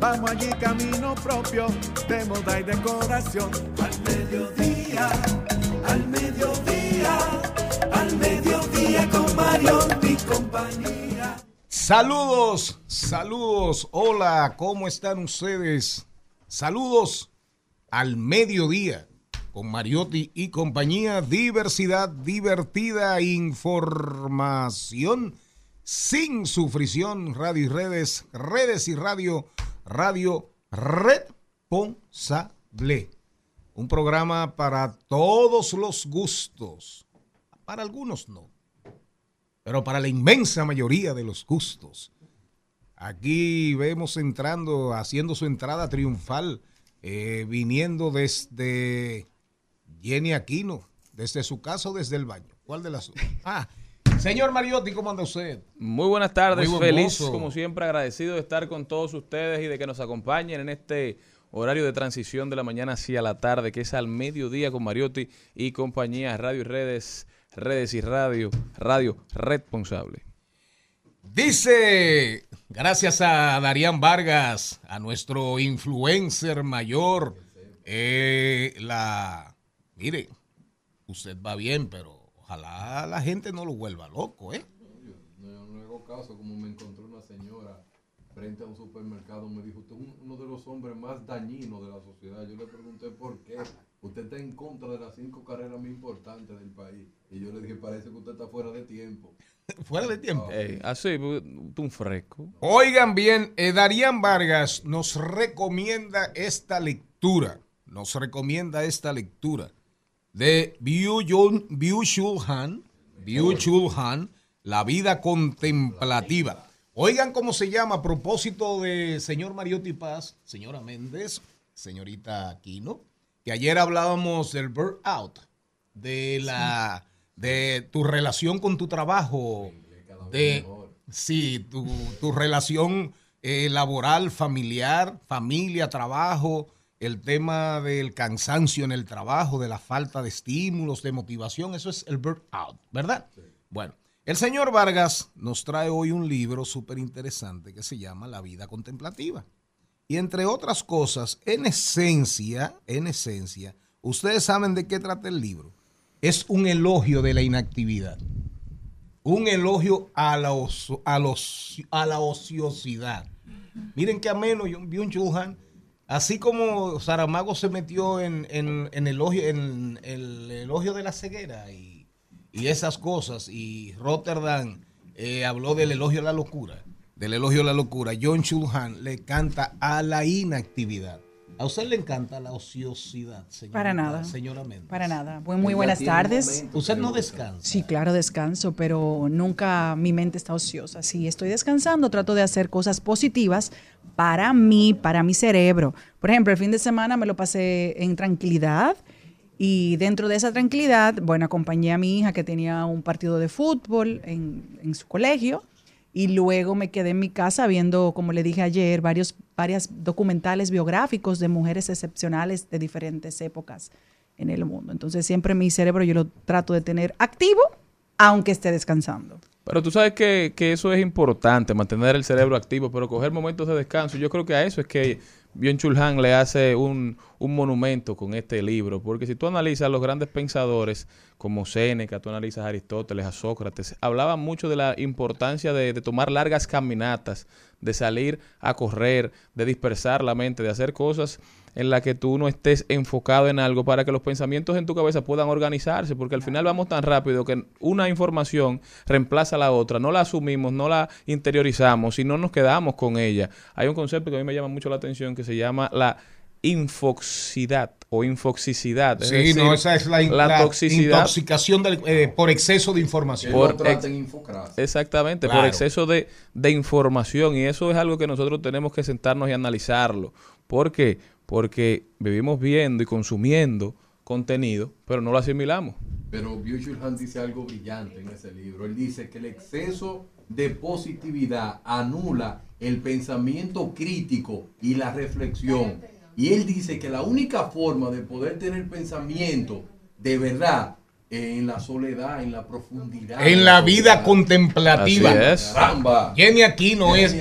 Vamos allí camino propio de moda y decoración. Al mediodía, al mediodía, al mediodía con Mario y compañía. Saludos, saludos, hola, ¿cómo están ustedes? Saludos al mediodía con Mariotti y compañía, diversidad divertida, información sin sufrición, radio y redes, redes y radio, radio responsable. Un programa para todos los gustos, para algunos no, pero para la inmensa mayoría de los gustos. Aquí vemos entrando, haciendo su entrada triunfal, eh, viniendo desde Jenny Aquino, desde su casa o desde el baño. ¿Cuál de las Ah, señor Mariotti, ¿cómo anda usted? Muy buenas tardes, Muy feliz como siempre, agradecido de estar con todos ustedes y de que nos acompañen en este horario de transición de la mañana hacia la tarde, que es al mediodía con Mariotti y compañía, radio y redes, redes y radio, radio responsable. Dice, gracias a Darían Vargas, a nuestro influencer mayor, eh, la... Mire, usted va bien, pero ojalá la gente no lo vuelva loco, ¿eh? No, no hago caso, como me encontré una señora frente a un supermercado, me dijo, usted es un- uno de los hombres más dañinos de la sociedad. Yo le pregunté por qué. Usted está en contra de las cinco carreras más importantes del país. Y yo le dije, parece que usted está fuera de tiempo. Fuera de tiempo. Ey, así, un fresco. Oigan bien, eh, Darían Vargas nos recomienda esta lectura, nos recomienda esta lectura de Byung- Byung-Chul Han, Byung-Chul Han, La vida contemplativa. Oigan cómo se llama a propósito de señor Mariotti Paz, señora Méndez, señorita Aquino, que ayer hablábamos del burnout, de la de tu relación con tu trabajo, de sí, tu, tu relación eh, laboral, familiar, familia, trabajo, el tema del cansancio en el trabajo, de la falta de estímulos, de motivación, eso es el burnout, ¿verdad? Bueno, el señor Vargas nos trae hoy un libro súper interesante que se llama La vida contemplativa. Y entre otras cosas, en esencia, en esencia, ustedes saben de qué trata el libro. Es un elogio de la inactividad. Un elogio a la, a los, a la ociosidad. Miren qué ameno, Byung Chul Han. Así como Saramago se metió en, en- el elogio de la ceguera y, y esas cosas, y Rotterdam eh, habló del elogio a la locura, del elogio a la locura, John Chulhan le canta a la inactividad. ¿A usted le encanta la ociosidad, señora? Para nada. Señora Méndez. Para nada. Buen- muy buenas tardes. Usted no descansa. Sí, claro, descanso, pero nunca mi mente está ociosa. Si estoy descansando, trato de hacer cosas positivas para mí, para mi cerebro. Por ejemplo, el fin de semana me lo pasé en tranquilidad y dentro de esa tranquilidad, bueno, acompañé a mi hija que tenía un partido de fútbol en, en su colegio Y luego me quedé en mi casa viendo, como le dije ayer, varios varias documentales biográficos de mujeres excepcionales de diferentes épocas en el mundo. Entonces siempre mi cerebro yo lo trato de tener activo, aunque esté descansando. Pero tú sabes que, que eso es importante, mantener el cerebro activo, pero coger momentos de descanso. Yo creo que a eso es que Byung Chul Han le hace un, un monumento con este libro, porque si tú analizas los grandes pensadores como Séneca, tú analizas a Aristóteles, a Sócrates, hablaban mucho de la importancia de, de tomar largas caminatas, de salir a correr, de dispersar la mente, de hacer cosas en las que tú no estés enfocado en algo para que los pensamientos en tu cabeza puedan organizarse, porque al final vamos tan rápido que una información reemplaza a la otra, no la asumimos, no la interiorizamos y no nos quedamos con ella. Hay un concepto que a mí me llama mucho la atención que se llama la infoxicidad o infoxicidad. es Sí, decir, no, esa es la, la la toxicidad intoxicación del- eh, por exceso de información. Por ex-. Exactamente, por exceso de, de información y eso es algo que nosotros tenemos que sentarnos y analizarlo. ¿Por qué? Porque vivimos viendo y consumiendo contenido, pero no lo asimilamos. Pero Byung-Chul dice algo brillante en ese libro. Él dice que el exceso de positividad anula el pensamiento crítico y la reflexión. Y él dice que la única forma de poder tener pensamiento de verdad en la soledad, en la profundidad. En la vida contemplativa. Así es. Caramba. Jenny Aquino es.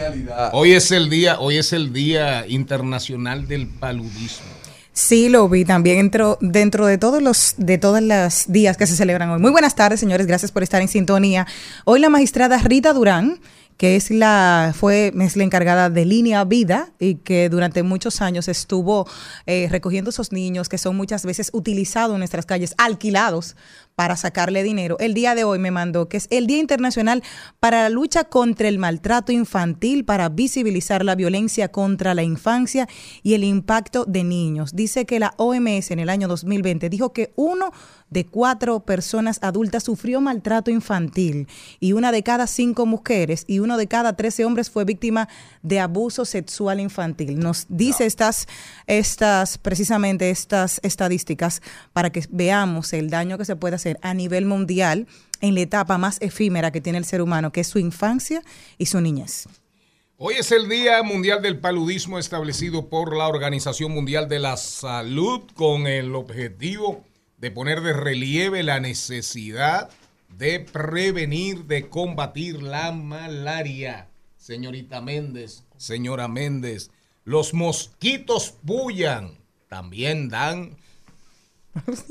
Hoy es el día, hoy es el día internacional del paludismo. Sí, lo vi también dentro, dentro de todos los de todos los días que se celebran hoy. Muy buenas tardes, señores. Gracias por estar en sintonía. Hoy la magistrada Rita Durán, que es la fue es la encargada de Línea Vida y que durante muchos años estuvo eh, recogiendo esos niños que son muchas veces utilizados en nuestras calles, alquilados para sacarle dinero. El día de hoy me mandó que es el Día Internacional para la lucha contra el maltrato infantil, para visibilizar la violencia contra la infancia y el impacto de niños. Dice que la OMS en el año 2020 dijo que uno de cuatro personas adultas sufrió maltrato infantil y una de cada cinco mujeres y uno de cada trece hombres fue víctima de abuso sexual infantil. Nos dice estas, estas, precisamente estas estadísticas para que veamos el daño que se puede hacer a nivel mundial en la etapa más efímera que tiene el ser humano, que es su infancia y su niñez. Hoy es el Día Mundial del Paludismo establecido por la Organización Mundial de la Salud con el objetivo de poner de relieve la necesidad de prevenir, de combatir la malaria. Señorita Méndez, señora Méndez, los mosquitos bullan, también dan,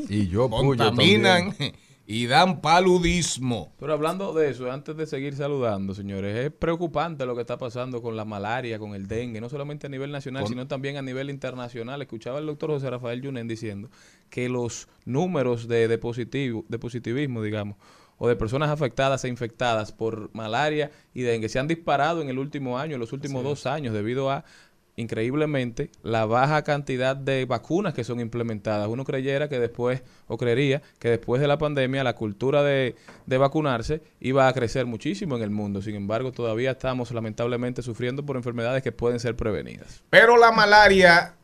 Y yo contaminan también. y dan paludismo. Pero hablando de eso, antes de seguir saludando, señores, es preocupante lo que está pasando con la malaria, con el dengue, no solamente a nivel nacional, sino también a nivel internacional. Escuchaba el doctor José Rafael Yunen diciendo que los números de, de, positivo, de positivismo, digamos, o de personas afectadas e infectadas por malaria y dengue se han disparado en el último año, en los últimos dos años, debido a increíblemente la baja cantidad de vacunas que son implementadas. Uno creyera que después, o creería que después de la pandemia, la cultura de, de vacunarse iba a crecer muchísimo en el mundo. Sin embargo, todavía estamos lamentablemente sufriendo por enfermedades que pueden ser prevenidas. Pero la malaria,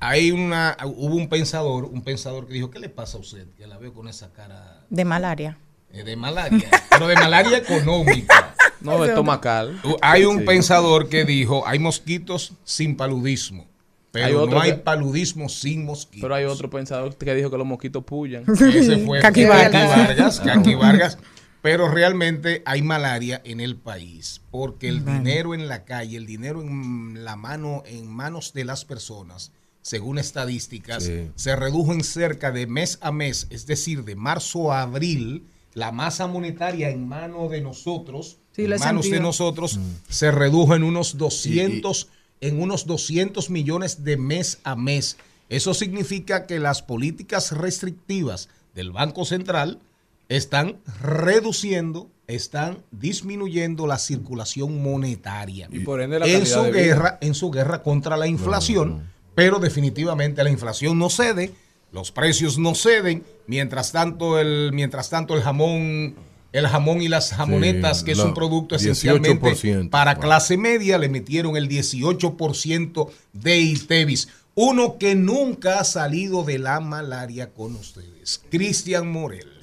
hay una, hubo un pensador, un pensador que dijo, ¿qué le pasa a usted? Que la veo con esa cara De malaria. eh, de malaria, pero de malaria económica. No, estomacal. Uh, Hay un Sí. pensador que dijo, hay mosquitos sin paludismo, pero Hay otro no hay que- paludismo sin mosquitos. Pero hay otro pensador que dijo que los mosquitos pullan. Ese fue Caqui Vargas. Caqui Vargas. Pero realmente hay malaria en el país, porque el dinero en la calle, el dinero en la mano, en manos de las personas, según estadísticas, Sí. se redujo en cerca de mes a mes, es decir, de marzo a abril, la masa monetaria en manos de nosotros, Sí, en manos de nosotros, se redujo en unos 200, en unos 200 millones de mes a mes. Eso significa que las políticas restrictivas del Banco Central están reduciendo, están disminuyendo la circulación monetaria. Y por ende la en su de vida. guerra, en su guerra contra la inflación, pero definitivamente la inflación no cede, los precios no ceden, mientras tanto el mientras tanto el jamón el jamón y las jamonetas, Sí, que es un producto esencialmente 18%, para wow. clase media, le metieron el 18% de ITEVIS. Uno que nunca ha salido de la malaria con ustedes. Cristian Morel.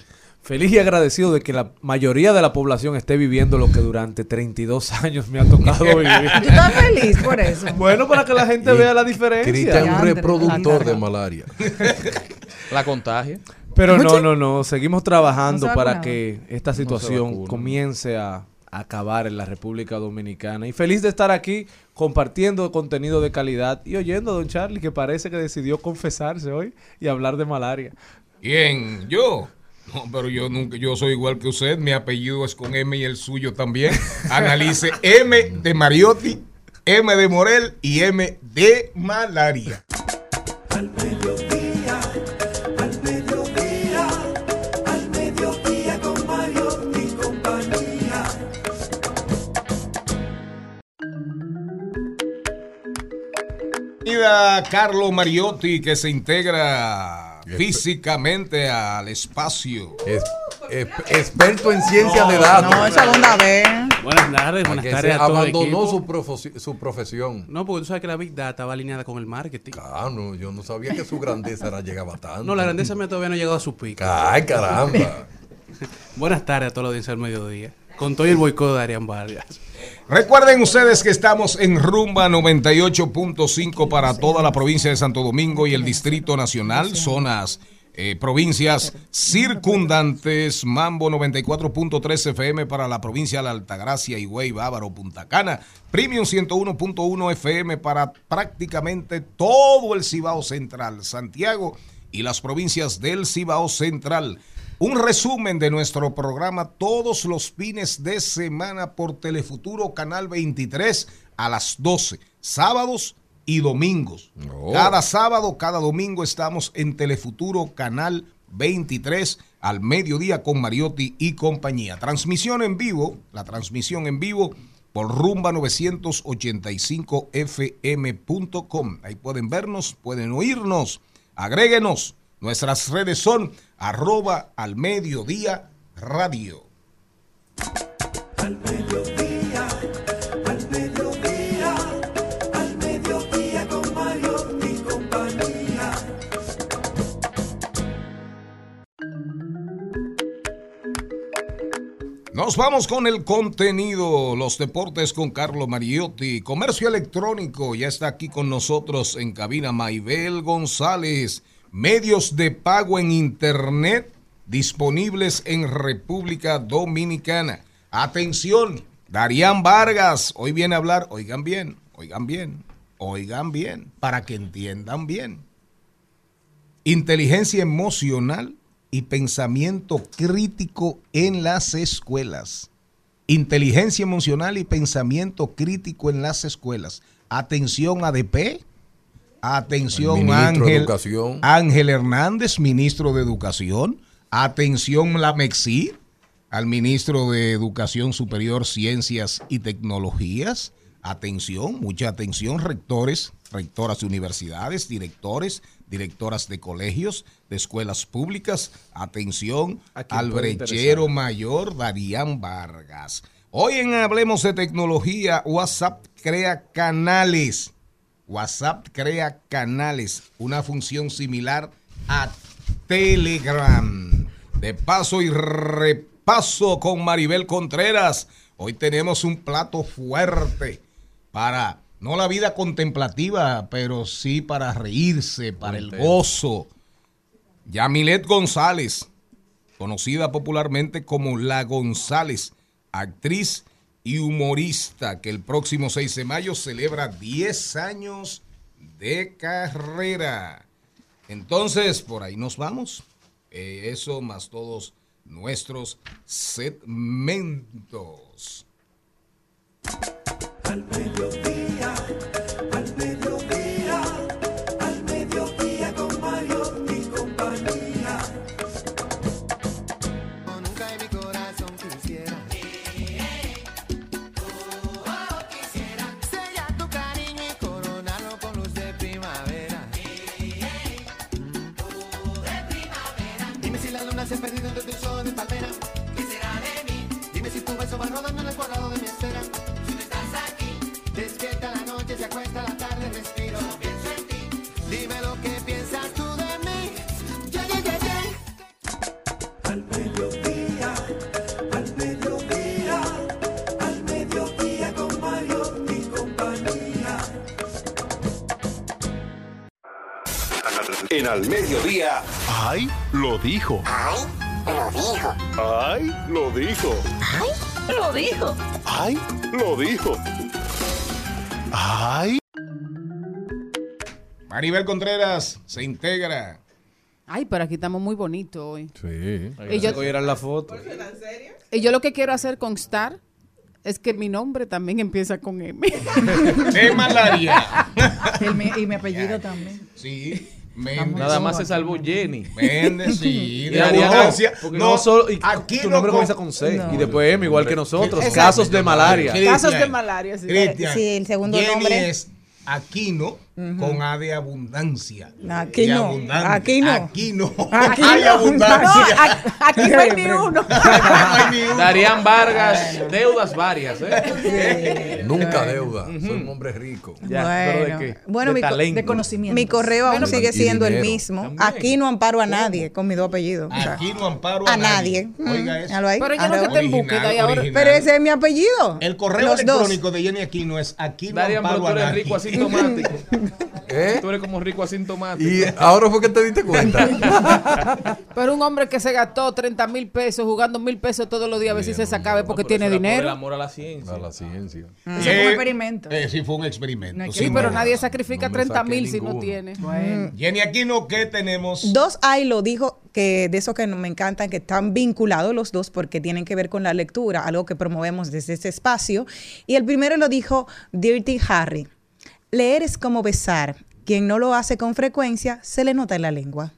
Feliz y agradecido de que la mayoría de la población esté viviendo lo que durante 32 años me ha tocado vivir. ¿Tú estás feliz por eso? Bueno, para que la gente vea la diferencia. Cristian es un reproductor de malaria. La contagia. Pero no, no, no. Seguimos trabajando No se ha para que esta situación comience a, a acabar en la República Dominicana. Y feliz de estar aquí compartiendo contenido de calidad y oyendo a Don Charlie, que parece que decidió confesarse hoy y hablar de malaria. ¿Quién? ¿Yo? No, pero yo nunca, yo soy igual que usted. Mi apellido es con M y el suyo también. Analice M de Mariotti, M de Morel y M de malaria. Al mediodía, al mediodía, al mediodía con Mario y compañía. Bienvenida Carlo Mariotti, que se integra físicamente al espacio. Es- es- experto en ciencia de datos. No, es segunda vez. Buenas tardes, buenas que tardes se a todo abandonó su, profosi- su profesión. No, porque tú sabes que la Big Data va alineada con el marketing. Ah, no, yo no sabía que su grandeza era llegaba tanto. No, la grandeza mía todavía no ha llegado a su pico. Ay, caramba. Buenas tardes a toda la audiencia del mediodía. Con todo el boicot de Arián Vargas. Recuerden ustedes que estamos en Rumba 98.5 para toda la provincia de Santo Domingo y el Distrito Nacional, zonas, eh, provincias circundantes, Mambo 94.3 FM para la provincia de la Altagracia, Higüey, Bávaro, Punta Cana, Premium 101.1 FM para prácticamente todo el Cibao Central, Santiago y las provincias del Cibao Central. Un resumen de nuestro programa todos los fines de semana por Telefuturo Canal 23 a las 12, sábados y domingos. Oh. Cada sábado, cada domingo estamos en Telefuturo Canal 23 al mediodía con Mariotti y compañía. Transmisión en vivo, la transmisión en vivo por rumba 985fm.com. Ahí pueden vernos, pueden oírnos. Agréguenos. Nuestras redes son arroba al mediodía radio. Al mediodía, al mediodía, al mediodía con Mario compañía. Nos vamos con el contenido, los deportes con Carlo Mariotti, comercio electrónico, ya está aquí con nosotros en cabina Maibel González, medios de pago en internet disponibles en República Dominicana. Atención, Darían Vargas, hoy viene a hablar, oigan bien, oigan bien, oigan bien, para que entiendan bien. Inteligencia emocional y pensamiento crítico en las escuelas. Inteligencia emocional y pensamiento crítico en las escuelas. Atención ADP. Atención Ángel, Educación. Ángel Hernández, ministro de Educación. Atención la MEXI, al ministro de Educación Superior, Ciencias y Tecnologías. Atención, mucha atención, rectores, rectoras de universidades, directores, directoras de colegios, de escuelas públicas. Atención al brechero mayor Darían Vargas. Hoy en Hablemos de Tecnología, WhatsApp crea canales. WhatsApp crea canales, una función similar a Telegram. De paso y repaso con Maribel Contreras. Hoy tenemos un plato fuerte para, no la vida contemplativa, pero sí para reírse, para el gozo. Yamilet González, conocida popularmente como La González, actriz y humorista que el próximo 6 de mayo celebra 10 años de carrera. Entonces, por ahí nos vamos. Eh, eso más todos nuestros segmentos. Al Mediodía. ¡Ay! Lo dijo. ¡Ay! Lo dijo. ¡Ay! Lo dijo. ¡Ay! Lo dijo. ¡Ay! Lo dijo. ¡Ay! Maribel Contreras se integra. Ay, pero aquí estamos muy bonitos hoy. Sí. Y yo- Hoy eran la foto. Y yo lo que quiero hacer constar es que mi nombre también empieza con M. De malaria. Y mi apellido también. Sí. Nada más se salvó Jenny. Méndez, sí. Y De Ariana- abundancia. No, no, solo. Y aquí tu no nombre con- comienza con C. No. Y después M, igual que nosotros. Exacto. Casos de malaria. Casos de malaria, sí. Cristian, Sí, el segundo Jenny nombre. es Aquino con A de abundancia. Aquí no, abundante. aquí no. Aquí no. Aquí Hay no. abundancia. No, aquí- aquí no hay ni uno. Darían Vargas, deudas varias. ¿eh? Nunca deuda. Soy un hombre rico. Ya, ¿pero de qué? Bueno, De mi, talento. De conocimiento. mi correo aún Bueno, sigue siendo el dinero. mismo. También. Aquí no amparo a nadie con mis dos apellidos. Aquí no amparo a, a nadie. Oiga Mm, eso. Pero yo no que te en búsqueda y ahora. Original. Pero ese es mi apellido. El correo Los dos. electrónico de Jenny Aquino es aquí no amparo a nadie. rico asintomático. ¿Eh? Tú eres como rico asintomático. Y ahora fue que te diste cuenta. Pero un hombre que se gastó 30 mil pesos jugando mil pesos todos los días a ver si se sacaba es porque tiene Por el dinero. amor a la ciencia. A la ciencia. Eso fue un experimento. Eh, sí, fue un experimento. No Sí, pero nadie sacrifica No me 30 saqué mil si no tiene. Jenny Aquino, ¿qué tenemos? Dos hay lo dijo que de eso que me encantan, que están vinculados los dos porque tienen que ver con la lectura, algo que promovemos desde este espacio. Y el primero lo dijo Dirty Harry. Leer es como besar. Quien no lo hace con frecuencia, se le nota en la lengua.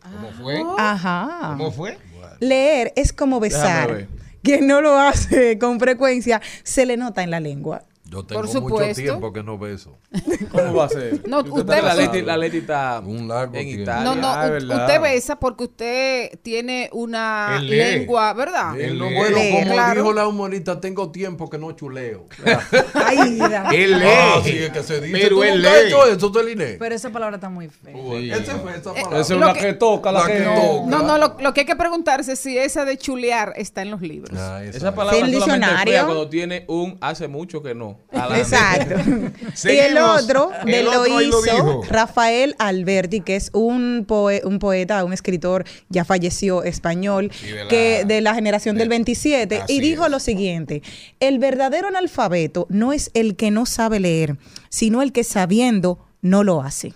¿Cómo fue? Ajá. ¿Cómo fue? Leer es como besar. Quien no lo hace con frecuencia, se le nota en la lengua. Yo tengo mucho supuesto. tiempo que no beso. ¿Cómo va a ser? No, Usted la. Leti, la Leti está Un largo en tiempo. Italia. No, no, Ah, usted besa porque usted tiene una lengua, ¿verdad? Eh, no, bueno, Lee, como claro. dijo la humorista, tengo tiempo que no chuleo. Ay, mira. Él lee. Ah, sí, es que se dice. Pero ¿Tú él lee. hecho eso, Teline? Pero esa palabra está muy fea. Ese fue esa palabra. Esa es la que- que toca, la, la que, que no. toca. No, no, lo, lo que hay que preguntarse es si esa de chulear está en los libros. Ah, esa Esa es. palabra el solamente fea cuando tiene un hace mucho que no. Adelante. Exacto. y el otro El de lo otro ahí lo hizo. Rafael Alberti, que es un, poe- un poeta, un escritor, ya falleció español, Sí, de la- que de la generación del 27, Así y dijo es. lo siguiente, el verdadero analfabeto no es el que no sabe leer, sino el que sabiendo no lo hace.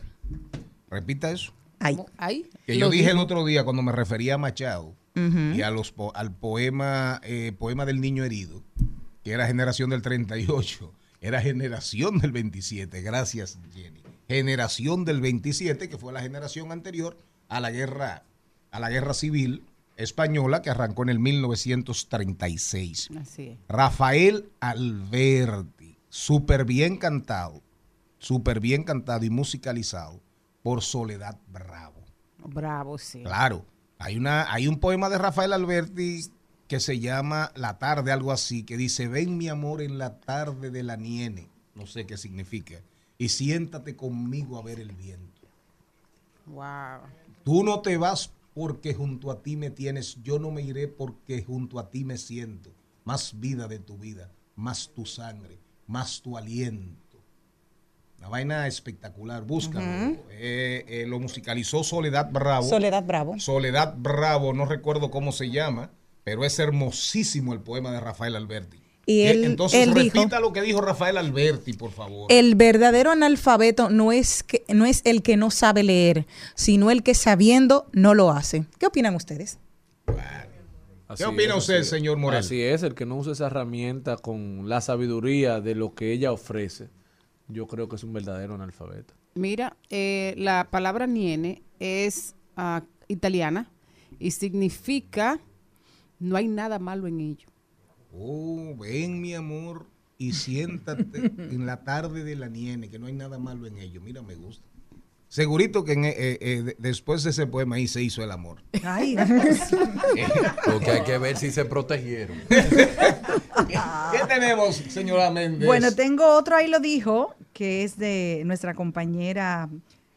Repita eso. Ay. Ahí. Que yo dije el otro día cuando me refería a Machado y a los po- al poema, eh, poema del niño herido, que era generación del 38, era generación del 27. Gracias, Jenny. Generación del 27, que fue la generación anterior a la guerra, a la guerra civil española que arrancó en el 1936. Así es. Rafael Alberti, súper bien cantado, súper bien cantado y musicalizado por Soledad Bravo. Bravo, sí. Claro, hay, una, hay un poema de Rafael Alberti que se llama La tarde, algo así, que dice, ven mi amor en la tarde de la niene, no sé qué significa, y siéntate conmigo a ver el viento. Wow. Tú no te vas porque junto a ti me tienes, yo no me iré porque junto a ti me siento. Más vida de tu vida, más tu sangre, más tu aliento. Una vaina espectacular, búscalo. Eh, eh, lo musicalizó Soledad Bravo. Soledad Bravo. Soledad Bravo, no recuerdo cómo se llama, pero es hermosísimo el poema de Rafael Alberti. Y Eh, él- Entonces él dijo- repita lo que dijo Rafael Alberti, por favor. El verdadero analfabeto no es, que, no es el que no sabe leer, sino el que sabiendo no lo hace. ¿Qué opinan ustedes? Así ¿Qué opina es, usted, señor Morel? Así es, el que no usa esa herramienta con la sabiduría de lo que ella ofrece, yo creo que es un verdadero analfabeto. Mira, eh, la palabra niene es ah, italiana y significa no hay nada malo en ello. Oh, ven mi amor y siéntate en la tarde de la niene, que no hay nada malo en ello. Mira, me gusta. Segurito que en, eh, eh, de- después de ese poema ahí se hizo el amor. Ay, Lo que hay que ver si se protegieron. ¿Qué tenemos, señora Méndez? Bueno, tengo otro ahí lo dijo, que es de nuestra compañera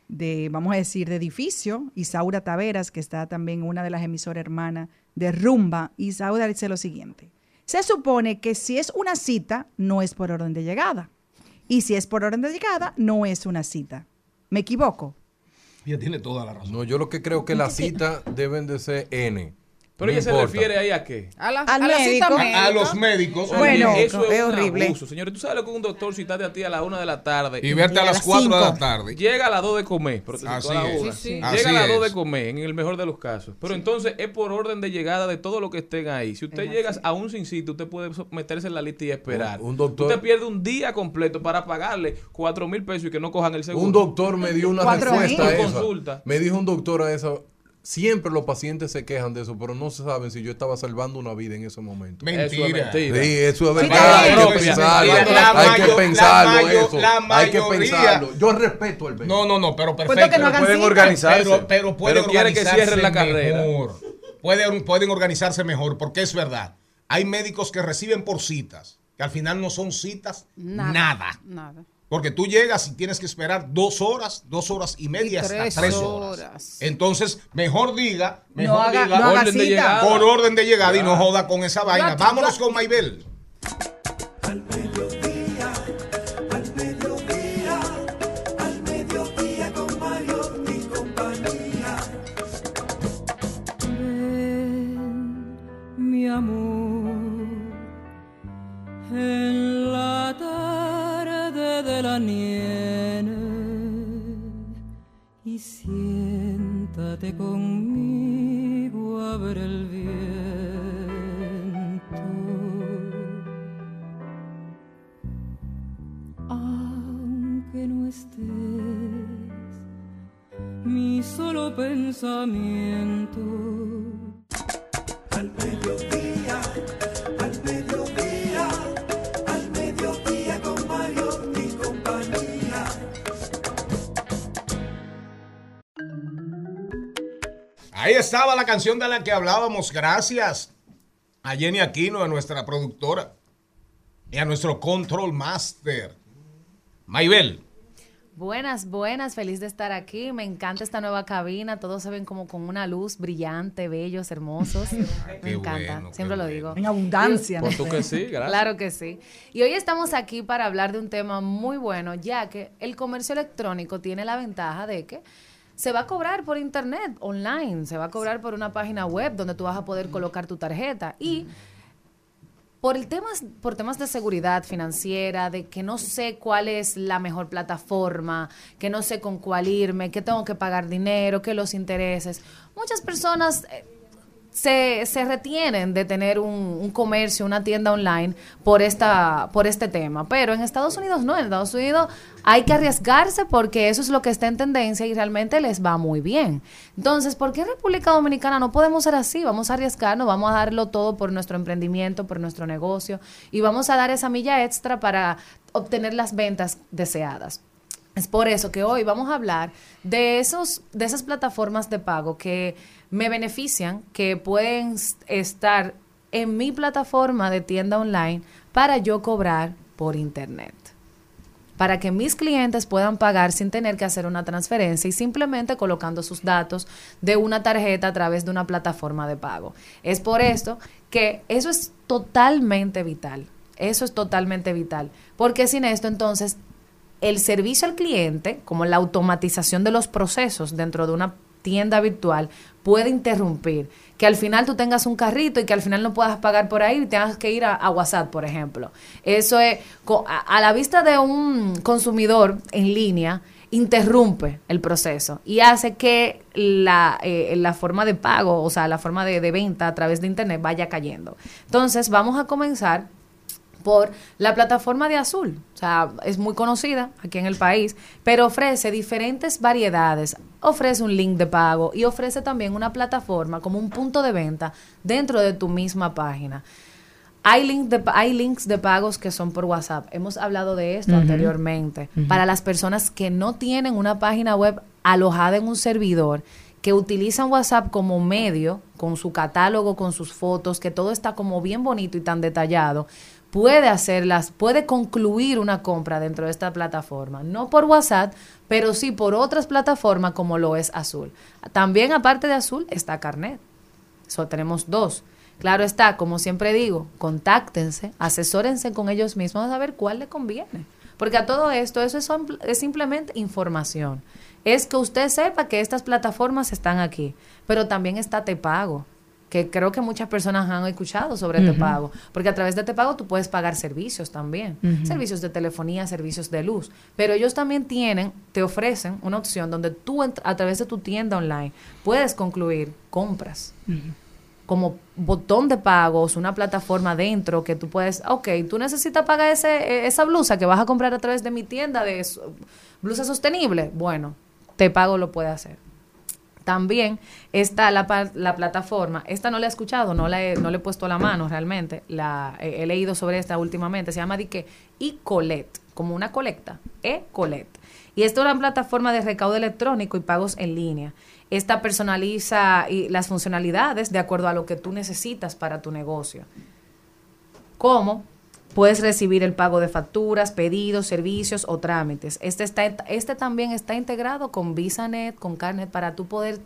de, vamos a decir, de edificio, Isaura Taveras, que está también en una de las emisoras hermanas de Rumba. Isaura dice lo siguiente. Se supone que si es una cita, no es por orden de llegada. Y si es por orden de llegada, no es una cita. ¿Me equivoco? Ella tiene toda la razón. No, yo lo que creo que las citas deben de ser N. Pero No ella se refiere ahí a qué? A la, Al a la cita médico. médica. A los médicos. Bueno, eso es, es un horrible. abuso, señores. Tú sabes lo que un doctor citarte a ti a la una de la tarde Y verte a a las las 4 de la tarde. Llega a las 2 de comer, pero te citó Así es. una. Sí, sí. Llega Así a las 2 de comer, en el mejor de los casos. Pero entonces es por orden de llegada de todo lo que estén ahí. Si usted llega a un sin sitio, usted puede meterse en la lista y esperar. Un- un doctor- Usted pierde un día completo para pagarle 4 mil pesos y que no cojan el seguro. Un doctor me dio una respuesta a esa. Consulta. Me dijo un doctor a esa. Siempre los pacientes se quejan de eso, pero no se saben si yo estaba salvando una vida en ese momento. Eso es Mentira. mentira. Sí, eso es Sí, verdad. hay que pensarlo. Hay que pensarlo eso. hay que pensarlo. Yo respeto el No, no, no, pero perfecto. que no hagan pueden organizarse. Pero, pero pueden Pero quiere que organizarse cierren la carrera. mejor. Pueden, pueden organizarse mejor, porque es verdad. Hay médicos que reciben por citas, que al final no son citas, Nada. nada. Nada. Porque tú llegas y tienes que esperar dos horas, dos horas y media Y hasta tres tres horas. horas. Entonces, mejor diga, mejor No haga, diga no orden de llegada. por orden de llegada y no joda con esa vaina. Vámonos con Maybel. Al mediodía, al mediodía, al mediodía con Mario y compañía. mi amor, siéntate conmigo a ver el viento. Aunque no estés, mi solo pensamiento. Ahí estaba la canción de la que hablábamos. Gracias a Jenny Aquino, a nuestra productora, y a nuestro control master, Maybel. Buenas, buenas, feliz de estar aquí. Me encanta esta nueva cabina. Todos se ven como con una luz brillante, bellos, hermosos. Me encanta, bueno, siempre lo bueno. digo. En abundancia. Por tú que sí, gracias. Claro que sí. Y hoy estamos aquí para hablar de un tema muy bueno, ya que el comercio electrónico tiene la ventaja de que se va a cobrar por internet, online, se va a cobrar por una página web donde tú vas a poder colocar tu tarjeta y por el temas por temas de seguridad financiera, de que no sé cuál es la mejor plataforma, que no sé con cuál irme, que tengo que pagar dinero, que los intereses. Muchas personas eh, se, se retienen de tener un, un comercio, una tienda online por esta por este tema, pero en Estados Unidos no, en Estados Unidos hay que arriesgarse porque eso es lo que está en tendencia y realmente les va muy bien. Entonces, ¿por qué República Dominicana no podemos ser así? Vamos a arriesgarnos, vamos a darlo todo por nuestro emprendimiento, por nuestro negocio y vamos a dar esa milla extra para obtener las ventas deseadas. Es por eso que hoy vamos a hablar de esos de esas plataformas de pago que me benefician, que pueden estar en mi plataforma de tienda online para yo cobrar por internet. Para que mis clientes puedan pagar sin tener que hacer una transferencia y simplemente colocando sus datos de una tarjeta a través de una plataforma de pago. Es por esto que eso es totalmente vital. Eso es totalmente vital. Porque sin esto, entonces, el servicio al cliente, como la automatización de los procesos dentro de una tienda virtual, puede interrumpir. Que al final tú tengas un carrito y que al final no puedas pagar por ahí y tengas que ir a, WhatsApp, por ejemplo. Eso es, a, la vista de un consumidor en línea, interrumpe el proceso y hace que la, eh, la forma de pago, o sea, la forma de venta a través de Internet vaya cayendo. Entonces, vamos a comenzar por la plataforma de Azul. O sea, es muy conocida aquí en el país, pero ofrece diferentes variedades. Ofrece un link de pago y ofrece también una plataforma como un punto de venta dentro de tu misma página. Hay, link de, hay links de pagos que son por WhatsApp. Hemos hablado de esto anteriormente. Para las personas que no tienen una página web alojada en un servidor, que utilizan WhatsApp como medio, con su catálogo, con sus fotos, que todo está como bien bonito y tan detallado, puede hacerlas, puede concluir una compra dentro de esta plataforma. No por WhatsApp, pero sí por otras plataformas como lo es Azul. También aparte de Azul está Carnet. So, tenemos dos. Claro está, como siempre digo, contáctense, asesórense con ellos mismos a ver cuál le conviene. Porque a todo esto, eso es, es simplemente información. es que usted sepa que estas plataformas están aquí, pero también está Te Pago que creo que muchas personas han escuchado sobre Te Ujú. Pago, porque a través de Te Pago tú puedes pagar servicios también, servicios de telefonía, servicios de luz, pero ellos también tienen, te ofrecen una opción donde tú a través de tu tienda online puedes concluir compras. Como botón de pagos, una plataforma dentro que tú puedes, ok, tú necesitas pagar ese, eh, esa blusa que vas a comprar a través de mi tienda de blusa sostenible, bueno, te pago lo puede hacer. También está la, la plataforma, esta no la he escuchado, no, la no le he puesto la mano realmente, la, he, he leído sobre esta últimamente, se llama Dique e-Collet, como una colecta, e-Collet. Y esto es una plataforma de recaudo electrónico y pagos en línea. Esta personaliza y las funcionalidades de acuerdo a lo que tú necesitas para tu negocio. ¿Cómo? Puedes recibir el pago de facturas, pedidos, servicios o trámites. Este, está, este también está integrado con VisaNet, con Carnet, para tú poder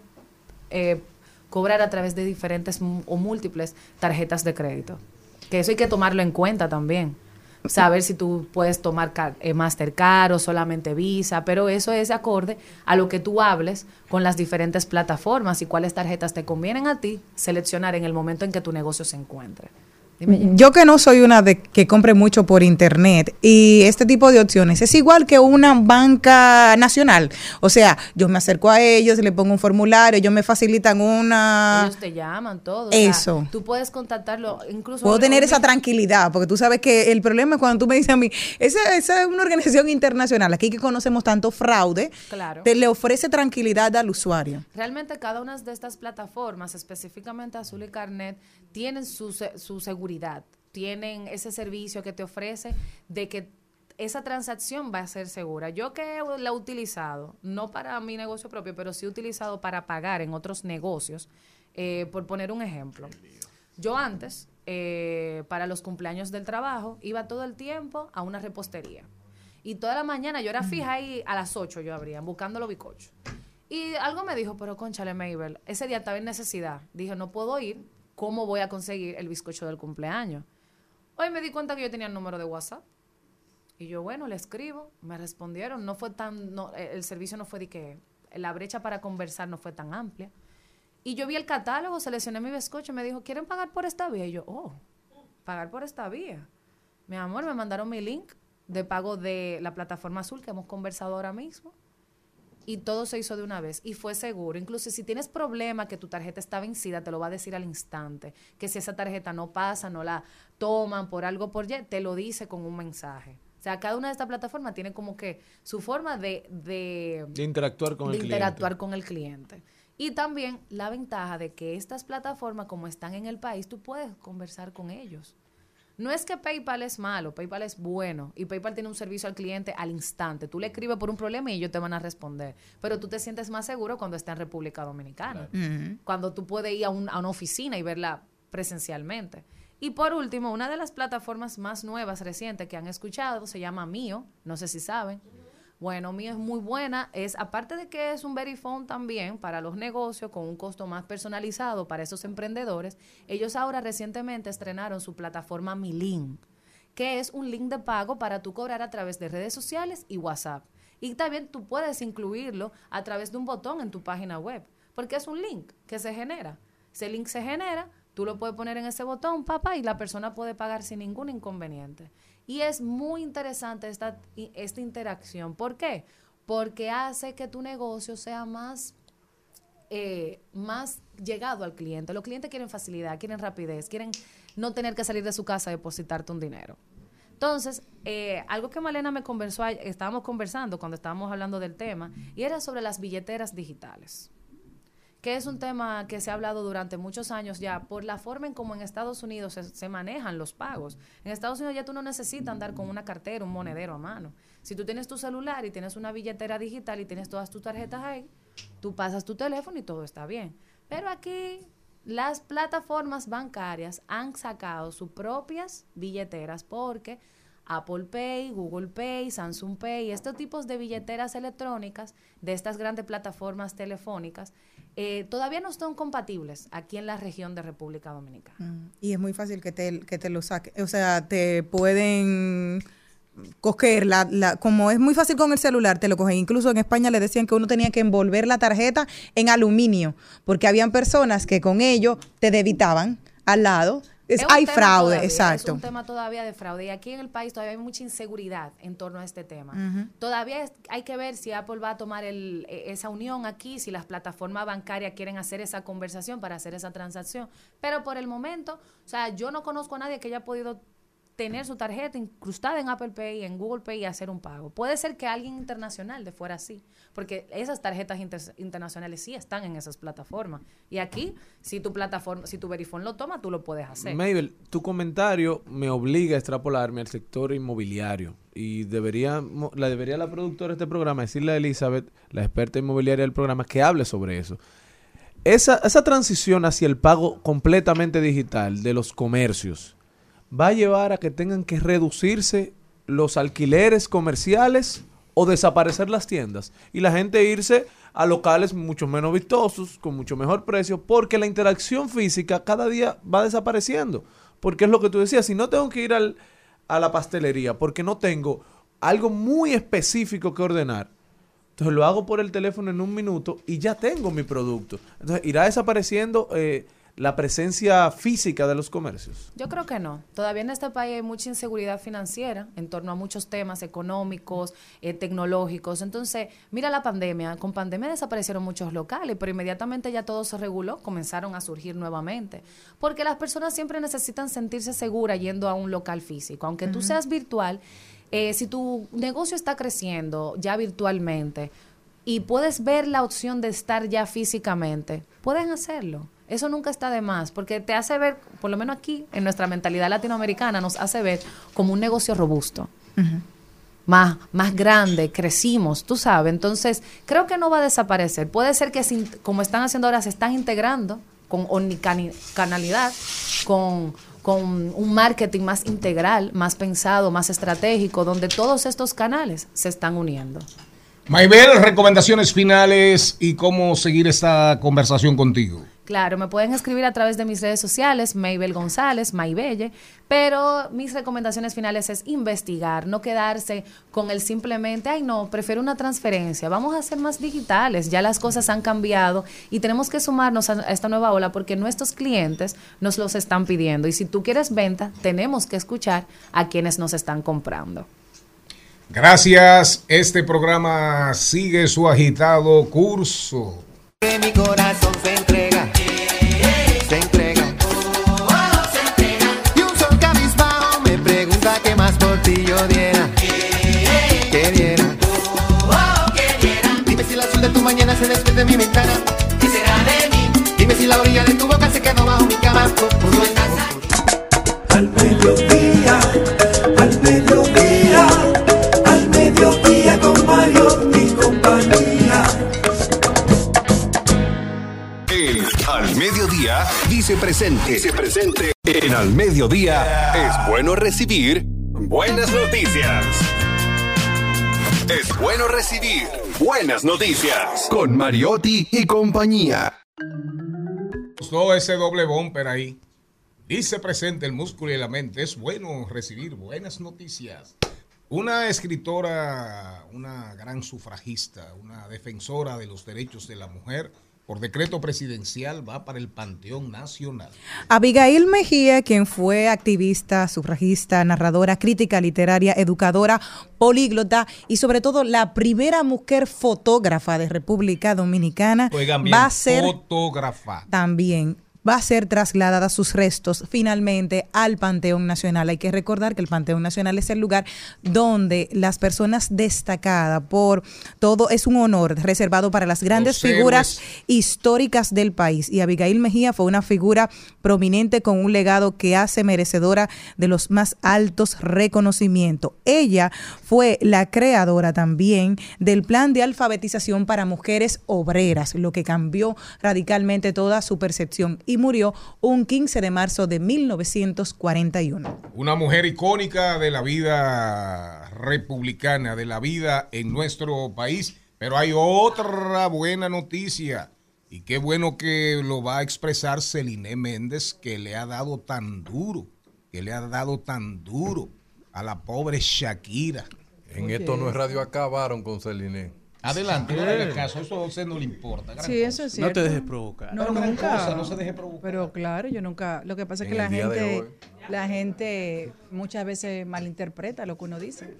eh, cobrar a través de diferentes o múltiples tarjetas de crédito. Que eso hay que tomarlo en cuenta también. Saber si tú puedes tomar eh, Mastercard o solamente Visa, pero eso es acorde a lo que tú hables con las diferentes plataformas y cuáles tarjetas te convienen a ti seleccionar en el momento en que tu negocio se encuentre. Yo que no soy una de que compre mucho por internet y este tipo de opciones es igual que una banca nacional. O sea, yo me acerco a ellos, le pongo un formulario, ellos me facilitan una... Ellos te llaman, todo. o sea, Eso. tú puedes contactarlo, incluso... Puedo tener esa tranquilidad, porque tú sabes que el problema es cuando tú me dices a mí, esa, esa es una organización internacional, aquí que conocemos tanto fraude, Claro. te le ofrece tranquilidad al usuario. Realmente cada una de estas plataformas, específicamente Azul y Carnet, tienen su, se- su seguridad, tienen ese servicio que te ofrece de que esa transacción va a ser segura. Yo que la he utilizado, no para mi negocio propio, pero sí he utilizado para pagar en otros negocios, eh, por poner un ejemplo. Yo antes, eh, para los cumpleaños del trabajo, iba todo el tiempo a una repostería. Y toda la mañana yo era fija ahí a las 8 yo abría, buscando los bicochos. Y algo me dijo, pero conchale, Mabel, ese día estaba en necesidad. Dije, no puedo ir, ¿cómo voy a conseguir el bizcocho del cumpleaños? Hoy me di cuenta que yo tenía el número de WhatsApp. Y yo, bueno, le escribo, me respondieron, no fue tan, no, eh, el servicio no fue de que, la brecha para conversar no fue tan amplia. Y yo vi el catálogo, seleccioné mi bizcocho me dijo, ¿quieren pagar por esta vía? Y yo, oh, pagar por esta vía. Mi amor, me mandaron mi link de pago de la plataforma azul que hemos conversado ahora mismo y todo se hizo de una vez y fue seguro. Incluso si tienes problema que tu tarjeta está vencida, te lo va a decir al instante. Que si esa tarjeta no pasa, no la toman por algo por ya, te lo dice con un mensaje. O sea, cada una de estas plataformas tiene como que su forma de, de, De interactuar con de el cliente. interactuar con el cliente. Y también la ventaja de que estas plataformas, como están en el país, tú puedes conversar con ellos. No es que PayPal es malo, PayPal es bueno y PayPal tiene un servicio al cliente al instante. Tú le escribes por un problema y ellos te van a responder. Pero tú te sientes más seguro cuando está en República Dominicana. Cuando tú puedes ir a, un- a una oficina y verla presencialmente. Y por último, una de las plataformas más nuevas, recientes que han escuchado, se llama Mio. No sé si saben. Bueno, Mio es muy buena. Es aparte de que es un Verifone también para los negocios con un costo más personalizado para esos emprendedores. Ellos ahora recientemente estrenaron su plataforma Mi Link, que es un link de pago para tú cobrar a través de redes sociales y WhatsApp. Y también tú puedes incluirlo a través de un botón en tu página web, porque es un link que se genera. Ese link se genera, tú lo puedes poner en ese botón, papá, y la persona puede pagar sin ningún inconveniente. Y es muy interesante esta, esta interacción. ¿Por qué? Porque hace que tu negocio sea más, eh, más llegado al cliente. Los clientes quieren facilidad, quieren rapidez, quieren no tener que salir de su casa a depositarte un dinero. Entonces, eh, algo que Malena me conversó, estábamos conversando cuando estábamos hablando del tema, y era sobre las billeteras digitales que es un tema que se ha hablado durante muchos años ya por la forma en cómo en Estados Unidos se, se manejan los pagos. En Estados Unidos ya tú no necesitas andar con una cartera, un monedero a mano. Si tú tienes tu celular y tienes una billetera digital y tienes todas tus tarjetas ahí, tú pasas tu teléfono y todo está bien. Pero aquí las plataformas bancarias han sacado sus propias billeteras porque Apple Pay, Google Pay, Samsung Pay, estos tipos de billeteras electrónicas de estas grandes plataformas telefónicas eh, todavía no son compatibles aquí en la región de República Dominicana. Mm, Y es muy fácil que te, que te lo saque. O sea, te pueden coger la, la- como es muy fácil con el celular, te lo cogen. Incluso en España le decían que uno tenía que envolver la tarjeta en aluminio, porque habían personas que con ello te debitaban al lado. Es, hay fraude, todavía, Es exacto. un tema todavía de fraude. Y aquí en el país todavía hay mucha inseguridad en torno a este tema. Todavía es- hay que ver si Apple va a tomar el- e- esa unión aquí, si las plataformas bancarias quieren hacer esa conversación para hacer esa transacción. Pero por el momento, o sea, yo no conozco a nadie que haya podido tener su tarjeta incrustada en Apple Pay, en Google Pay y hacer un pago. Puede ser que alguien internacional de fuera sí, porque esas tarjetas inter- internacionales sí están en esas plataformas. Y aquí, si tu plataforma, si tu Verifone lo toma, tú lo puedes hacer. Mabel, tu comentario me obliga a extrapolarme al sector inmobiliario y debería la debería la productora de este programa decirle a Elizabeth, la experta inmobiliaria del programa, que hable sobre eso. Esa, esa transición hacia el pago completamente digital de los comercios va a llevar a que tengan que reducirse los alquileres comerciales o desaparecer las tiendas y la gente irse a locales mucho menos vistosos, con mucho mejor precio, porque la interacción física cada día va desapareciendo. Porque es lo que tú decías, si no tengo que ir al- a la pastelería porque no tengo algo muy específico que ordenar, entonces lo hago por el teléfono en un minuto y ya tengo mi producto. Entonces irá desapareciendo eh, la presencia física de los comercios. Yo creo que no. Todavía en este país hay mucha inseguridad financiera en torno a muchos temas económicos, eh, tecnológicos. Entonces, mira la pandemia. Con pandemia desaparecieron muchos locales, pero inmediatamente ya todo se reguló, comenzaron a surgir nuevamente. Porque las personas siempre necesitan sentirse seguras yendo a un local físico. Aunque tú seas virtual, eh, si tu negocio está creciendo ya virtualmente y puedes ver la opción de estar ya físicamente, pueden hacerlo. Eso nunca está de más, porque te hace ver, por lo menos aquí, en nuestra mentalidad latinoamericana, nos hace ver como un negocio robusto, más, más grande, crecimos, tú sabes. Entonces, creo que no va a desaparecer. Puede ser que, sin- como están haciendo ahora, se están integrando con omnicanalidad, con, con un marketing más integral, más pensado, más estratégico, donde todos estos canales se están uniendo. Maybel, recomendaciones finales y cómo seguir esta conversación contigo. Claro, me pueden escribir a través de mis redes sociales, Maybel González, Maybelle, pero mis recomendaciones finales es investigar, no quedarse con el simplemente, ay no, prefiero una transferencia, vamos a ser más digitales, ya las cosas han cambiado y tenemos que sumarnos a, a esta nueva ola porque nuestros clientes nos los están pidiendo y si tú quieres venta, tenemos que escuchar a quienes nos están comprando. Gracias. Este programa sigue su agitado curso. Que mi corazón se entrega, más por ti yo diera, que diera. Dime si el azul de tu mañana se despide de mi ventana, ¿qué será de mí? Dime si la orilla de tu boca se quedó bajo mi cama, ¿cómo tú estás Al mediodía, al mediodía, al mediodía con Mario y compañía. El Al Mediodía dice presente. Dice presente. En Al Mediodía es bueno recibir buenas noticias. Es bueno recibir buenas noticias. Con Mariotti y compañía. Todo ese doble bumper ahí. Dice presente el músculo y la mente. Es bueno recibir buenas noticias. Una escritora, una gran sufragista, una defensora de los derechos de la mujer, por decreto presidencial va para el Panteón Nacional. Abigail Mejía, quien fue activista, sufragista, narradora, crítica literaria, educadora, políglota y sobre todo la primera mujer fotógrafa de República Dominicana, Oigan bien, va a ser fotógrafa. también va a ser trasladada sus restos finalmente al Panteón Nacional. Hay que recordar que el Panteón Nacional es el lugar donde las personas destacadas por todo es un honor reservado para las grandes Los figuras históricas del país. Y Abigail Mejía fue una figura prominente con un legado que hace merecedora de los más altos reconocimientos. Ella fue la creadora también del plan de alfabetización para mujeres obreras, lo que cambió radicalmente toda su percepción y murió un 15 de marzo de 1941. Una mujer icónica de la vida republicana, de la vida en nuestro país. Pero hay otra buena noticia. Y qué bueno que lo va a expresar Celine Méndez, que le ha dado tan duro, que le ha dado tan duro a la pobre Shakira. En esto no es radio acabaron con Celine. Adelante, no le haga caso, eso a usted no le importa. gran Sí, cosa. eso es cierto. No, Pero gran nunca. cosa, no se deje provocar. Pero claro, yo nunca. Lo que pasa es que la gente, la gente muchas veces malinterpreta lo que uno dice.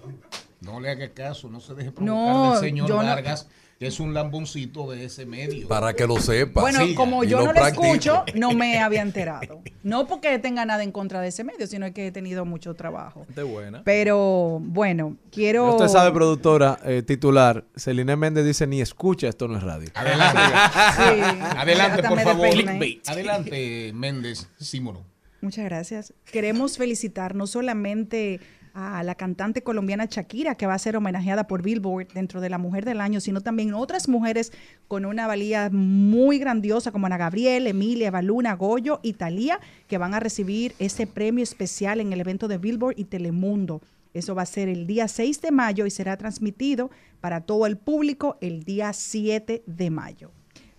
No le haga caso, no se deje provocar No, del señor yo no- Vargas, que es un lamboncito de ese medio. Para que lo sepa. Bueno, como yo no lo escucho, no me había enterado. No porque tenga nada en contra de ese medio, sino que he tenido mucho trabajo. De buena. Pero bueno, quiero. Usted sabe, productora eh, titular, Celine Méndez dice, ni escucha, esto no es radio. Adelante. Adelante, por favor. Adelante, Méndez Símono. Muchas gracias. Queremos felicitar no solamente a la cantante colombiana Shakira, que va a ser homenajeada por Billboard dentro de la Mujer del Año, sino también otras mujeres con una valía muy grandiosa, como Ana Gabriel, Emilia, Evaluna, Goyo y Talía, que van a recibir ese premio especial en el evento de Billboard y Telemundo. Eso va a ser el día 6 de mayo y será transmitido para todo el público el día 7 de mayo.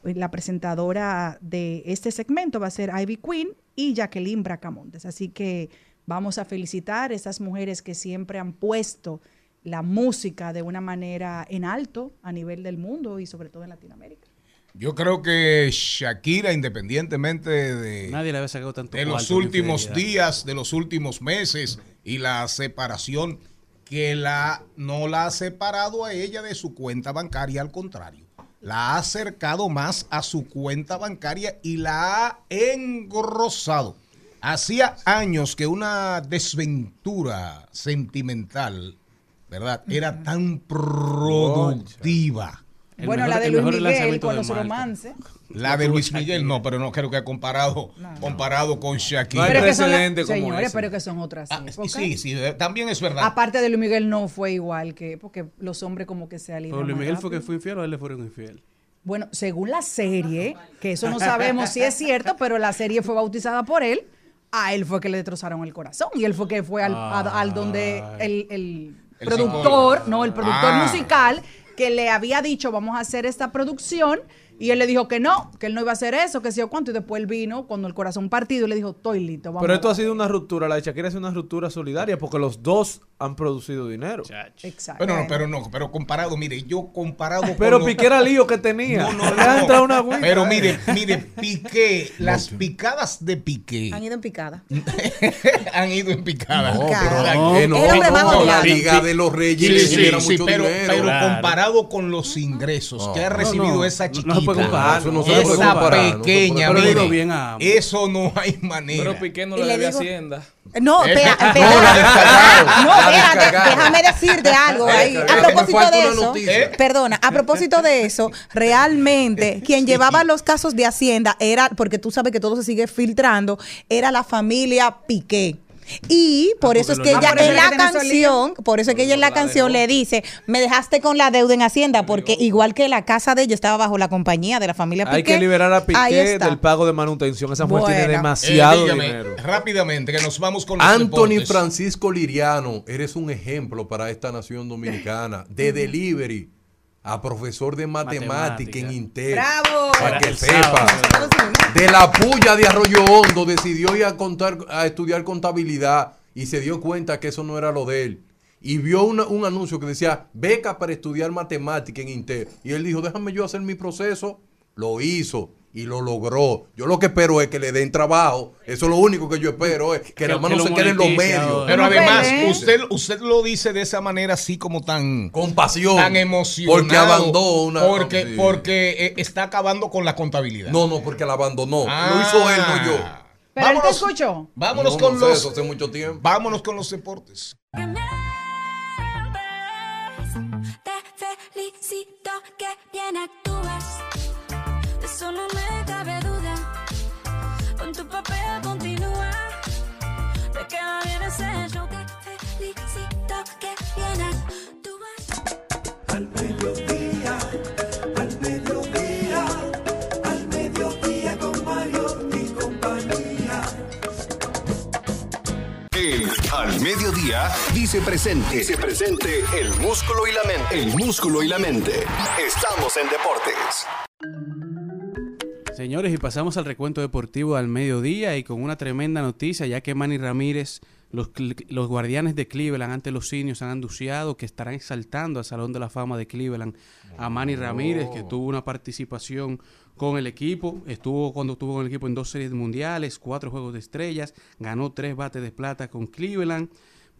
La presentadora de este segmento va a ser Ivy Queen y Jacqueline Bracamontes. Así que vamos a felicitar a esas mujeres que siempre han puesto la música de una manera en alto a nivel del mundo y sobre todo en Latinoamérica. Yo creo que Shakira, independientemente de, Nadie le había sacado tanto de los últimos días, de los últimos meses y la separación, que la no la ha separado a ella de su cuenta bancaria, al contrario, la ha acercado más a su cuenta bancaria y la ha engrosado. Hacía años que una desventura sentimental, ¿verdad? Era tan productiva. El bueno, mejor- la de Luis Miguel los Marta. romances. La de Luis Miguel no, pero no creo que ha comparado, comparado con Shakira. Pero que son la- señores, pero que son otras épocas. Sí, sí, eh, también es verdad. Aparte de Luis Miguel no fue igual que porque los hombres como que se alinean Pero Luis Miguel fue que fue infiel o él le fueron infiel. Bueno, según la serie, que eso no sabemos si es cierto, pero la serie fue bautizada por él, a él fue que le destrozaron el corazón y él fue que fue al, a- al donde el, el El productor, psicólogo. no, el productor Ah. musical, que le había dicho vamos a hacer esta producción y él le dijo que no, que él no iba a hacer eso, que sé yo cuánto, y después él vino con el corazón partido y le dijo, estoy listo, vamos Pero a esto ha sido una ruptura, la de Shakira es una ruptura solidaria porque los dos han producido dinero. Exacto. Pero no, pero no, pero comparado, mire, yo comparado Pero con Piqué era lío que tenía. No, no, Le ha no. entrado una agüita. Pero mire, mire, Piqué, las picadas de Piqué Han ido en picada. han ido en picada. No, pero No, que no, no, la liga de los reyes Sí, sí, sí, mucho pero, dinero. pero Claro. comparado con los ingresos que ha No, recibido no, esa no chiquita, puede comparar, Eso no se esa puede comparar, no se puede pequeña, comparar. Pero mire, digo bien a eso no hay manera. Pero Piqué no Y le le debe digo- Hacienda. No, Eh, espera, no, la descargaron, No, la espérate, descargaron. déjame decirte algo La ahí. A. Me propósito falta de una eso, noticia. perdona, a propósito de eso, realmente quien llevaba los casos de Hacienda era, porque tú sabes que todo se sigue filtrando, era la familia Piqué. Y por eso es que ella Ah, en la tiene canción, por eso es que ella en la canción le dice, me dejaste con la deuda en Hacienda, porque igual que la casa de ella estaba bajo la compañía de la familia Piqué. Hay que liberar a Piqué del pago de manutención. Esa mujer tiene Bueno. Eh, demasiado dígame, dinero. rápidamente, que nos vamos con los Anthony deportes. Francisco Liriano, eres un ejemplo para esta nación dominicana de delivery a profesor de matemática, Matemática. en Inter. ¡Bravo! Para que sepa. De la puya de Arroyo Hondo decidió ir a, contar, a estudiar contabilidad y se dio cuenta que eso no era lo de él. Y vio una- un anuncio que decía beca para estudiar matemática en Inter. Y él dijo, déjame yo hacer mi proceso. Lo hizo y lo logró. Yo lo que espero es que le den trabajo. Eso es lo único que yo espero, es que, Que- nada más que no se queden en los medios. Pero además, usted, usted lo dice de esa manera así como tan... Con pasión. tan emocionado. Porque abandonó una. Porque, sí. porque eh, está acabando con la contabilidad. No, no, porque la abandonó. Ah. Lo hizo él, no yo. Pero él te Vámonos- escuchó. Vámonos No, con no sé, los... eso hace mucho tiempo. Vámonos con los deportes. Te felicito que bien actúas. Eso no me cabe duda. Con tu papel continúa. Te queda bien ese show. Te felicito que bien actúas. Al mediodía, al mediodía, al mediodía con Mario y compañía. El Al Mediodía dice presente. Dice presente el músculo y la mente. El músculo y la mente. Estamos en deportes. Señores, y pasamos al recuento deportivo al mediodía y con una tremenda noticia, ya que Manny Ramírez Los, guardianes de Cleveland ante los Indios han anunciado que estarán exaltando al Salón de la Fama de Cleveland a Manny Ramírez, que tuvo una participación con el equipo. Estuvo cuando estuvo con el equipo en dos series mundiales, cuatro juegos de estrellas, ganó tres bates de plata con Cleveland.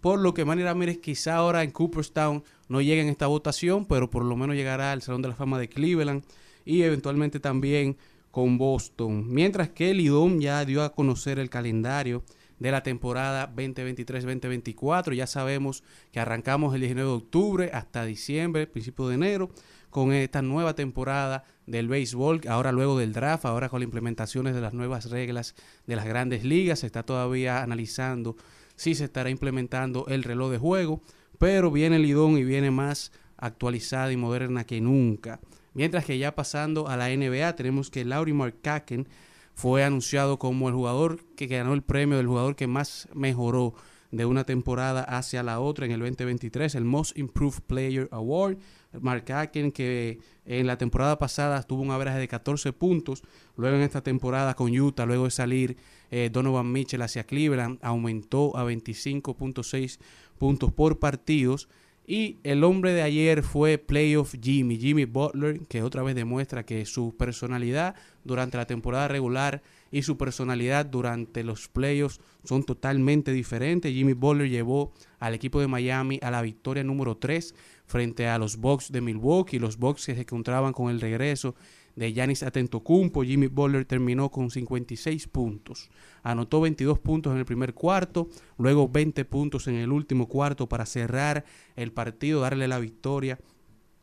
Por lo que Manny Ramírez quizá ahora en Cooperstown no llegue en esta votación, pero por lo menos llegará al Salón de la Fama de Cleveland y eventualmente también con Boston. Mientras que Lidón ya dio a conocer el calendario de la temporada 2023-2024. Ya sabemos que arrancamos el 19 de octubre hasta diciembre, principio de enero, con esta nueva temporada del béisbol, ahora luego del draft, ahora con las implementaciones de las nuevas reglas de las grandes ligas, se está todavía analizando si se estará implementando el reloj de juego, pero viene Lidón y viene más actualizada y moderna que nunca. Mientras que ya pasando a la NBA, tenemos que Lauri Markkanen fue anunciado como el jugador que ganó el premio del jugador que más mejoró de una temporada hacia la otra en el 2023, el Most Improved Player Award. Mark Aken, que en la temporada pasada tuvo un average de 14 puntos, luego en esta temporada con Utah, luego de salir eh, Donovan Mitchell hacia Cleveland, aumentó a 25.6 puntos por partidos. Y el hombre de ayer fue Playoff Jimmy, Jimmy Butler, que otra vez demuestra que su personalidad durante la temporada regular y su personalidad durante los playoffs son totalmente diferentes. Jimmy Butler llevó al equipo de Miami a la victoria número 3 frente a los Bucks de Milwaukee, los Bucks que se encontraban con el regreso de Giannis Atentocumpo. Jimmy Butler terminó con 56 puntos. Anotó 22 puntos en el primer cuarto, luego 20 puntos en el último cuarto para cerrar el partido, darle la victoria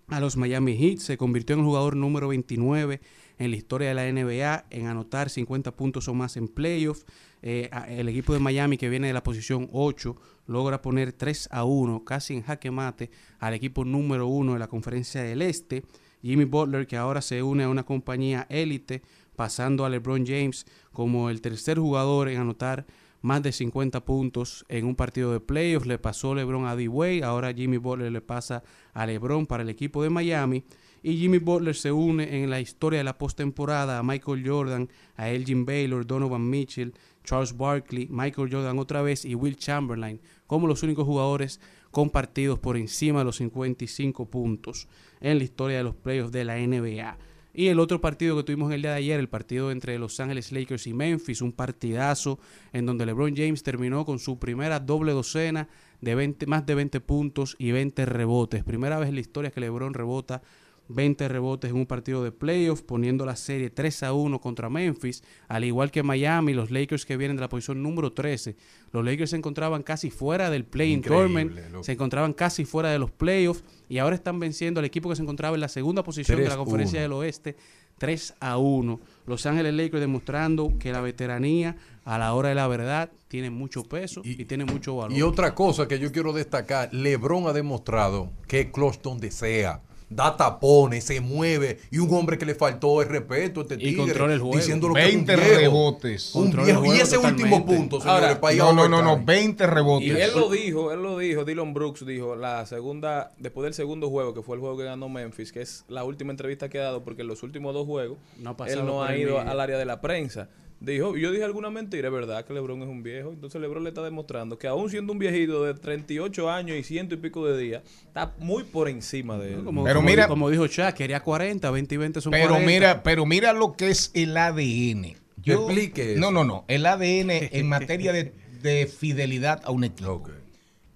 a los Miami Heat. Se convirtió en el jugador número 29 en la historia de la NBA en anotar 50 puntos o más en playoffs. Eh, el equipo de Miami que viene de la posición 8 logra poner 3 a 1, casi en jaque mate, al equipo número 1 de la conferencia del Este. Jimmy Butler que ahora se une a una compañía élite, pasando a LeBron James como el tercer jugador en anotar más de 50 puntos en un partido de playoffs. Le pasó LeBron a D-Wade, ahora Jimmy Butler le pasa a LeBron para el equipo de Miami. Y Jimmy Butler se une en la historia de la postemporada a Michael Jordan, a Elgin Baylor, Donovan Mitchell, Charles Barkley, Michael Jordan otra vez y Will Chamberlain como los únicos jugadores compartidos por encima de los 55 puntos en la historia de los playoffs de la NBA. Y el otro partido que tuvimos el día de ayer, el partido entre Los Ángeles Lakers y Memphis, un partidazo en donde LeBron James terminó con su primera doble docena de 20, más de 20 puntos y 20 rebotes. Primera vez en la historia que LeBron rebota 20 rebotes en un partido de playoff, poniendo la serie 3 a 1 contra Memphis, al igual que Miami, los Lakers que vienen de la posición número 13. Los Lakers se encontraban casi fuera del play-in tournament, loco. se encontraban casi fuera de los playoffs y ahora están venciendo al equipo que se encontraba en la segunda posición de la 3-1. conferencia del oeste 3 a 1. Los Ángeles Lakers demostrando que la veteranía a la hora de la verdad tiene mucho peso y, tiene mucho valor. Y otra cosa que yo quiero destacar, LeBron ha demostrado que es clutch donde sea. Da tapones, se mueve. Y un hombre que le faltó el respeto a este Y tigre. controla el juego. Diciendo lo que es un 20 viejo. rebotes. Un el. Y ese último punto, señores, Ahora, para no, no, no, no, 20 rebotes. Y él lo dijo, él lo dijo, Dylan Brooks dijo, la segunda, después del segundo juego, que fue el juego que ganó Memphis, que es la última entrevista que ha dado, porque en los últimos dos juegos, No ha él no ha ido al área de la prensa. Dijo, yo dije alguna mentira, es verdad que LeBron es un viejo. Entonces LeBron le está demostrando que aún siendo un viejito de 38 años y ciento y pico de días, está muy por encima de él. Como, Pero como- mira- como dijo Shaq, quería 40, 20 y 20 son Pero 40. mira, pero mira lo que es el ADN. Explique eso. No, no, no. El ADN en materia de, de fidelidad a un equipo.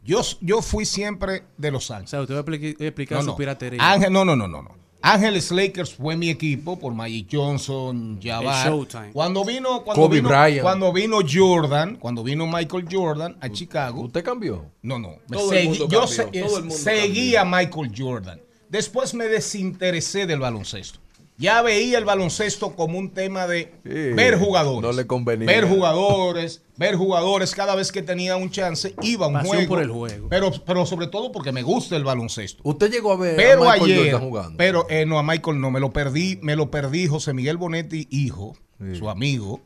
Yo, yo fui siempre de Los Ángeles. O sea, usted va a expli- explicar No, su no. piratería. Ángel, no, no, no, no, no. Ángeles Lakers fue mi equipo por Magic Johnson, Jabbar. Cuando vino, cuando Kobe vino, Bryant. cuando vino Jordan, cuando vino Michael Jordan a Chicago. ¿Usted cambió? No, no. segui- yo cambió, se- todo el mundo seguía a Michael Jordan. Después me desinteresé del baloncesto. Ya veía el baloncesto como un tema de ver jugadores. no le convenía. Ver jugadores, ver jugadores. Cada vez que tenía un chance, iba a un Pasión juego. por el juego. Pero, pero sobre todo porque me gusta el baloncesto. Usted llegó a ver Pero a Michael ayer, jugando. pero eh, no, a Michael no, me lo perdí, me lo perdí. José Miguel Bonetti, hijo, su amigo,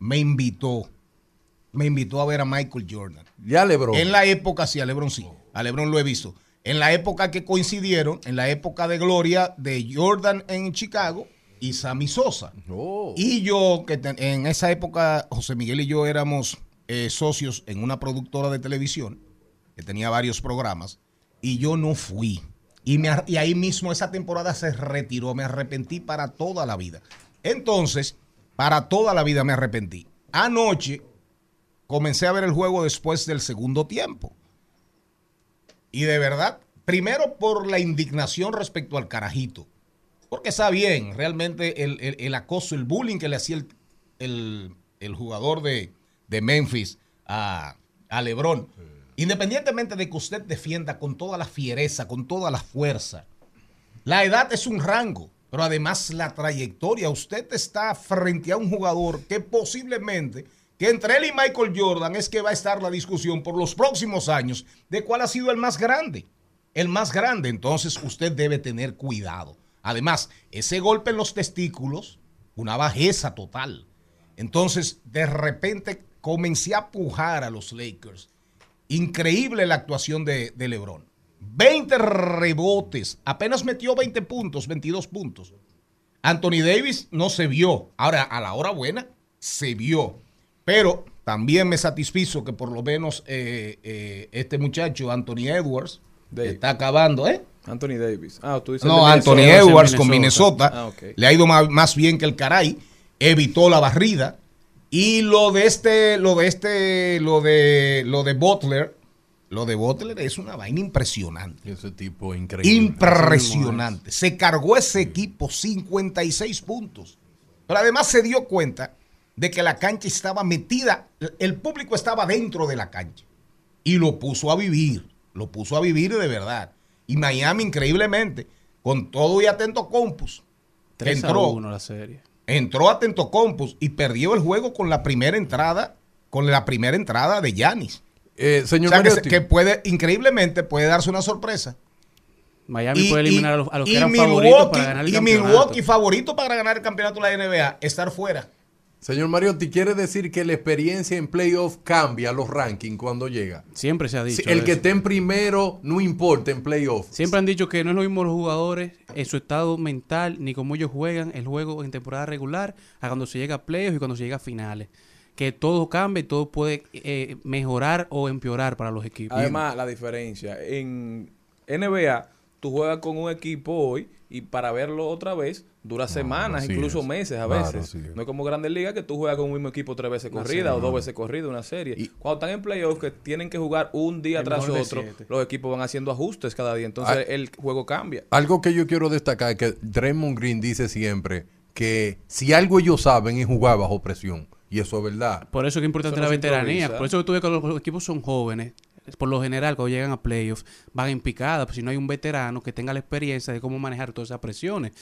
me invitó, me invitó a ver a Michael Jordan. Ya LeBron. En la época, sí, a Lebron sí, a Lebron lo he visto. En la época que coincidieron, en la época de gloria de Jordan en Chicago y Sammy Sosa. Oh. Y yo, que en esa época, José Miguel y yo éramos eh, socios en una productora de televisión que tenía varios programas y yo no fui. Y, me y ahí mismo esa temporada se retiró, me arrepentí para toda la vida. Entonces, para toda la vida me arrepentí. Anoche comencé a ver el juego después del segundo tiempo. Y de verdad, primero por la indignación respecto al carajito. Porque está bien, realmente el, el- el acoso, el bullying que le hacía el, el- el jugador de, de Memphis a, a Lebron. Independientemente de que usted defienda con toda la fiereza, con toda la fuerza. La edad es un rango, pero además la trayectoria. Usted está frente a un jugador que posiblemente, que entre él y Michael Jordan es que va a estar la discusión por los próximos años de cuál ha sido el más grande. El más grande, entonces usted debe tener cuidado. Además, ese golpe en los testículos, una bajeza total. Entonces, de repente comencé a pujar a los Lakers. Increíble la actuación de, de LeBron. 20 rebotes, apenas metió 20 puntos, 22 puntos. Anthony Davis no se vio. Ahora, a la hora buena, se vio. Pero también me satisfizo que por lo menos eh, eh, este muchacho, Anthony Edwards, está acabando, ¿eh? Anthony Davis. Ah, tú dices No, Anthony Minnesota. Edwards con Minnesota. Ah, ok. Le ha ido más, más bien que el caray. Evitó la barrida. Y lo de este, lo de este, lo de, lo de Butler, lo de Butler es una vaina impresionante. Ese tipo increíble. Impresionante. Se cargó ese equipo 56 puntos. Pero además se dio cuenta de que la cancha estaba metida, el público estaba dentro de la cancha. Y lo puso a vivir, lo puso a vivir de verdad. Y Miami, increíblemente, con todo y atento compus, que 3 a entró, 1 la serie. entró atento compus y perdió el juego con la primera entrada, con la primera entrada de Yanis. Eh, señor o sea, que, puede, increíblemente, puede darse una sorpresa. Miami puede eliminar a los, a los que y eran favoritos para ganar el y campeonato. Milwaukee favorito para ganar el campeonato de la NBA, estar fuera. Señor Mariotti, ¿quiere decir que la experiencia en playoff cambia los rankings cuando llega? Siempre se ha dicho. el que esté en primero no importa en playoff. Siempre han dicho que no es lo mismo los jugadores en su estado mental ni cómo ellos juegan el juego en temporada regular a cuando se llega a playoffs y cuando se llega a finales. Que todo cambia y todo puede eh, mejorar o empeorar para los equipos. Además, la diferencia. En NBA, tú juegas con un equipo hoy y para verlo otra vez dura semanas, incluso es. meses a Claro, veces. es. No es como Grandes Ligas que tú juegas con un mismo equipo tres veces Una corrida o dos veces corrida, una serie. Cuando están en playoffs que tienen que jugar un día El tras otro, los equipos van haciendo ajustes cada día. Entonces Ah. el juego cambia. Algo que yo quiero destacar es que Draymond Green dice siempre que si algo ellos saben es jugar bajo presión. Y eso es verdad. Por eso es que es importante Eso la veteranía. Por eso que tú ves que los, los equipos son jóvenes. Por lo general, cuando llegan a playoffs, van en picada. Pues si no hay un veterano que tenga la experiencia de cómo manejar todas esas presiones.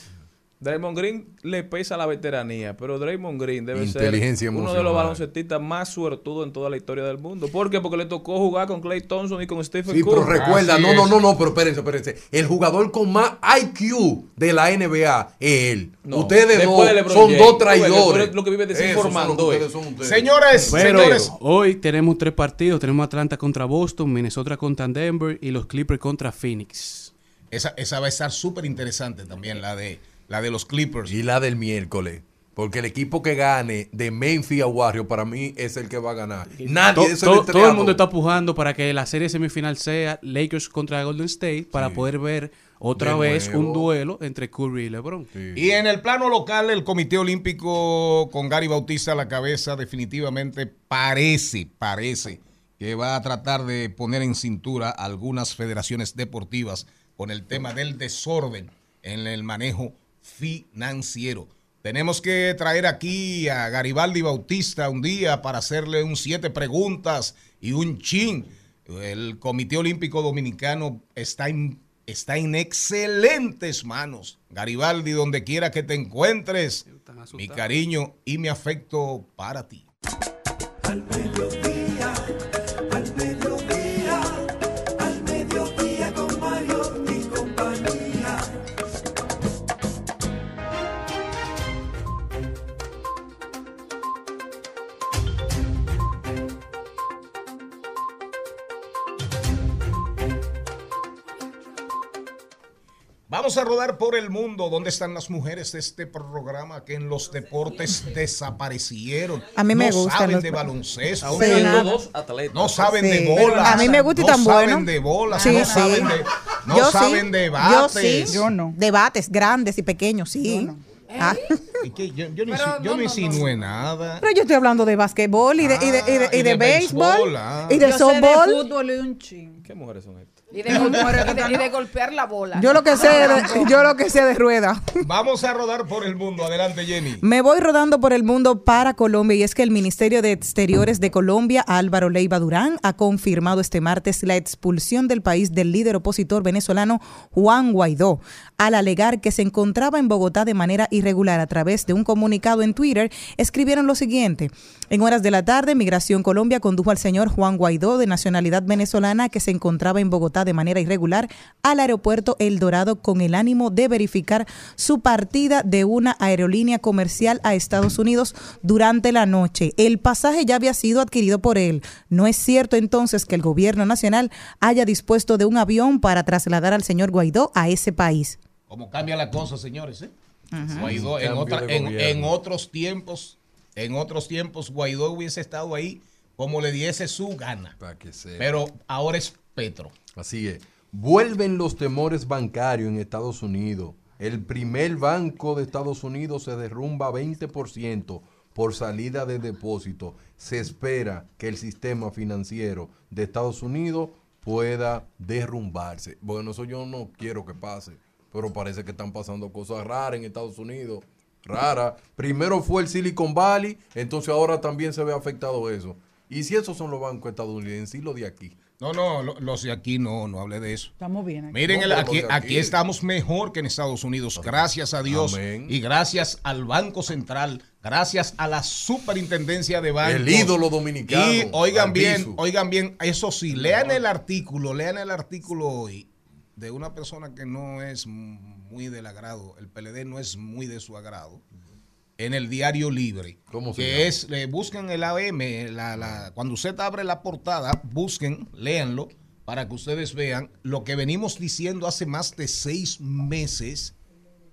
Draymond Green le pesa la veteranía, pero Draymond Green debe ser uno de los baloncestistas más suertudos en toda la historia del mundo. ¿Por qué? Porque le tocó jugar con Clay Thompson y con Stephen Sí, pero Curry. recuerda, no, no, no, no, pero espérense, espérense. El jugador con más IQ de la NBA es él. No, ustedes dos de son James. dos traidores. lo que vive desinformando, eh. ustedes son ustedes. Señores, Pero señores. hoy tenemos tres partidos. Tenemos Atlanta contra Boston, Minnesota contra Denver y los Clippers contra Phoenix. Esa, esa va a estar súper interesante también, la de, la de los Clippers. Y la del miércoles. Porque el equipo que gane de Memphis a Warriors para mí es el que va a ganar. Nadie To- es to- el todo el mundo está pujando para que la serie semifinal sea Lakers contra Golden State para poder ver otra De vez un duelo entre Curry y LeBron. Y en el plano local, el Comité Olímpico con Gary Bautista a la cabeza definitivamente parece, parece que va a tratar de poner en cintura algunas federaciones deportivas con el tema del desorden en el manejo financiero. Tenemos que traer aquí a Garibaldi Bautista un día para hacerle un siete preguntas y un chin. El Comité Olímpico Dominicano está en, está en excelentes manos. Garibaldi, donde quiera que te encuentres, mi cariño y mi afecto para ti. Al Vamos a rodar por el mundo. ¿Dónde están las mujeres de este programa que en los deportes desaparecieron? A mí me no gustan saben los- de baloncesto. Sí. siendo dos atletas. No saben Sí. de bola. A mí me gusta y no tan saben bueno. de bola. Sí, no sí. saben de, no Yo sí. saben de Yo bates. sí. Debates grandes y pequeños, sí. Ah. ¿Y? Yo, yo no, insi- yo no insinué nada. Pero yo estoy hablando de basquetbol y de, y de, y de, Ah, y y de de béisbol béisbol, ah. y de Yo sé softball. fútbol y un ching. ¿Qué mujeres son estas? Y de, golpear, y de- y de golpear la bola. Yo lo que sé de, yo lo que sé de rueda. Vamos a rodar por el mundo. Adelante, Jenny. Me voy rodando por el mundo para Colombia y es que el Ministerio de Exteriores de Colombia, Álvaro Leiva Durán, ha confirmado este martes la expulsión del país del líder opositor venezolano Juan Guaidó, al alegar que se encontraba en Bogotá de manera irregular a través de un comunicado en Twitter, escribieron lo siguiente. En horas de la tarde, Migración Colombia condujo al señor Juan Guaidó, de nacionalidad venezolana, que se encontraba en Bogotá de manera irregular, al aeropuerto El Dorado con el ánimo de verificar su partida de una aerolínea comercial a Estados Unidos durante la noche. El pasaje ya había sido adquirido por él. No es cierto entonces que el gobierno nacional haya dispuesto de un avión para trasladar al señor Guaidó a ese país. ¿Cómo cambia la cosa, señores? eh? Ajá. Guaidó, otra- en otros tiempos, en otros tiempos, Guaidó hubiese estado ahí como le diese su gana. Pero ahora es Petro. Así es. Vuelven los temores bancarios en Estados Unidos. El primer banco de Estados Unidos se derrumba 20% por salida de depósito. Se espera que el sistema financiero de Estados Unidos pueda derrumbarse. Bueno, eso yo no quiero que pase, pero parece que están pasando cosas raras en Estados Unidos. Rara. Primero fue el Silicon Valley, entonces ahora también se ve afectado eso. Y si esos son los bancos estadounidenses y los de aquí. No, no, lo- los de aquí no, no hable de eso. Estamos bien aquí. Miren, el- aquí, aquí. estamos mejor que en Estados Unidos, gracias a Dios Amén. y gracias al Banco Central, gracias a la Superintendencia de Bancos. El ídolo dominicano, Y oigan bien, oigan bien, eso sí, lean el artículo, lean el artículo hoy de una persona que no es muy del agrado, el PLD no es muy de su agrado, en el diario Libre. ¿Cómo se que llama? es, eh, busquen el AM, la, la- cuando usted abre la portada, busquen, léanlo, para que ustedes vean lo que venimos diciendo hace más de seis meses,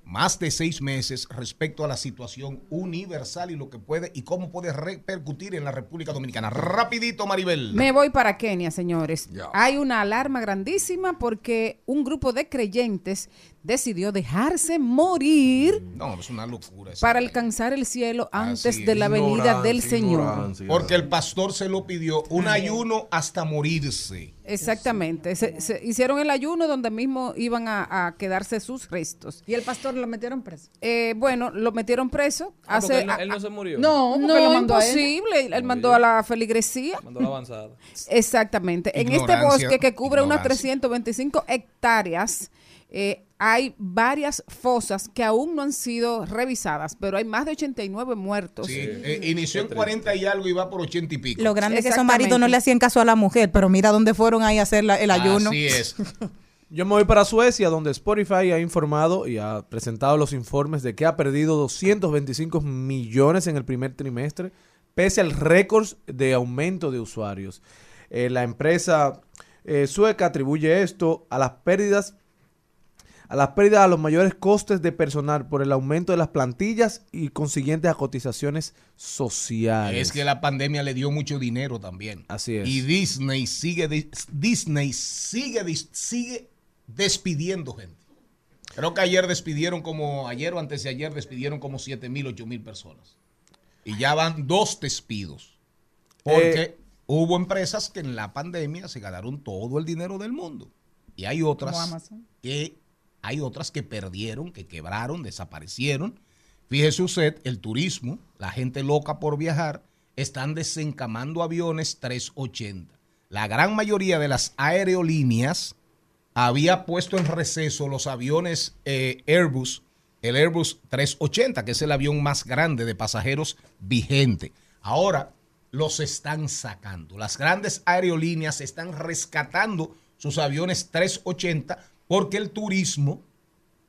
más de seis meses respecto a la situación universal y lo que puede y cómo puede repercutir en la República Dominicana. Rapidito, Maribel. Me voy para Kenia, señores. Hay una alarma grandísima porque un grupo de creyentes decidió dejarse morir No, es una locura. para alcanzar el cielo antes de la venida del Señor. Porque el pastor se lo pidió, un ayuno hasta morirse. Exactamente. Se, se hicieron el ayuno donde mismo iban a, a quedarse sus restos. ¿Y el pastor lo metieron preso? Eh, bueno, lo metieron preso. Ah, hace- él, no- él no se murió. No, No, lo mandó a él. imposible. Él mandó a la feligresía. Mandó la avanzada. Exactamente. En este bosque que cubre unas ignorancia. 325 hectáreas, eh, hay varias fosas que aún no han sido revisadas, pero hay más de 89 muertos. Sí, eh, inició en 40 y algo y va por 80 y pico. Lo grande es que esos maridos no le hacían caso a la mujer, pero mira dónde fueron ahí a hacer la- el ayuno. Así es. Yo me voy para Suecia, donde Spotify ha informado y ha presentado los informes de que ha perdido 225 millones en el primer trimestre, pese al récord de aumento de usuarios. Eh, la empresa eh, sueca atribuye esto a las pérdidas a las pérdidas a los mayores costes de personal por el aumento de las plantillas y consiguientes a cotizaciones sociales. Es que la pandemia le dio mucho dinero también. Así es. Y Disney sigue dis- Disney sigue sigue despidiendo gente. Creo que ayer despidieron como ayer o antes de ayer despidieron como 7 mil, 8 mil personas. Y ya van dos despidos. Porque Eh, hubo empresas que en la pandemia se ganaron todo el dinero del mundo. Y hay otras que hay otras que perdieron, que quebraron, desaparecieron. Fíjese usted, el turismo, la gente loca por viajar, están desencamando aviones 380. La gran mayoría de las aerolíneas había puesto en receso los aviones eh, Airbus, el Airbus 380, que es el avión más grande de pasajeros vigente. Ahora los están sacando. Las grandes aerolíneas están rescatando sus aviones 380 porque el turismo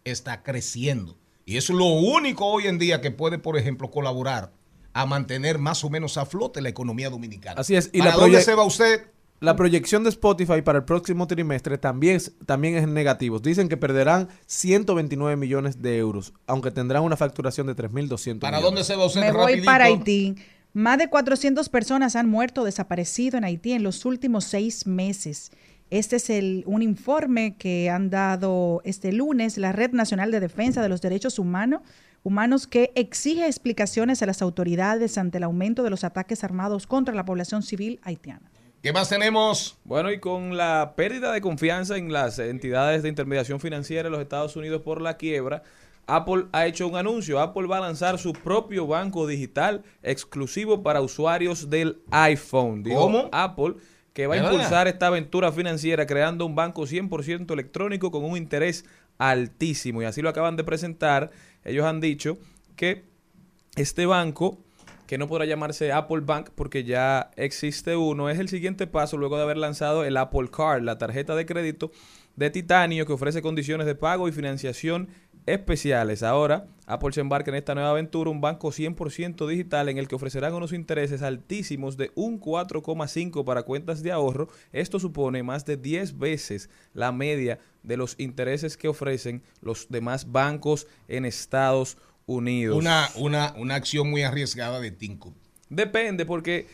está creciendo. Y es lo único hoy en día que puede, por ejemplo, colaborar a mantener más o menos a flote la economía dominicana. Así es, y ¿Para la dónde se va usted? la proyección de Spotify para el próximo trimestre también es, también es negativos. Dicen que perderán 129 millones de euros, aunque tendrán una facturación de 3.200 ¿Para millones. dónde se va usted Me voy para Haití. Más de 400 personas han muerto o desaparecido en Haití en los últimos seis meses. Este es el, un informe que han dado este lunes la Red Nacional de Defensa de los Derechos Humanos, humanos que exige explicaciones a las autoridades ante el aumento de los ataques armados contra la población civil haitiana. ¿Qué más tenemos? Bueno, y con la pérdida de confianza en las entidades de intermediación financiera en los Estados Unidos por la quiebra, Apple ha hecho un anuncio. Apple va a lanzar su propio banco digital exclusivo para usuarios del iPhone. Dijo ¿Cómo? Apple que va a ¿De impulsar esta aventura financiera creando un banco 100% electrónico con un interés altísimo. Y así lo acaban de presentar. Ellos han dicho que este banco, que no podrá llamarse Apple Bank porque ya existe uno, es el siguiente paso luego de haber lanzado el Apple Card, la tarjeta de crédito de titanio que ofrece condiciones de pago y financiación especiales. Ahora, Apple se embarca en esta nueva aventura, un banco 100% digital en el que ofrecerán unos intereses altísimos de un 4,5 para cuentas de ahorro. Esto supone más de 10 veces la media de los intereses que ofrecen los demás bancos en Estados Unidos. Una, una, una acción muy arriesgada de Tinko. Depende, porque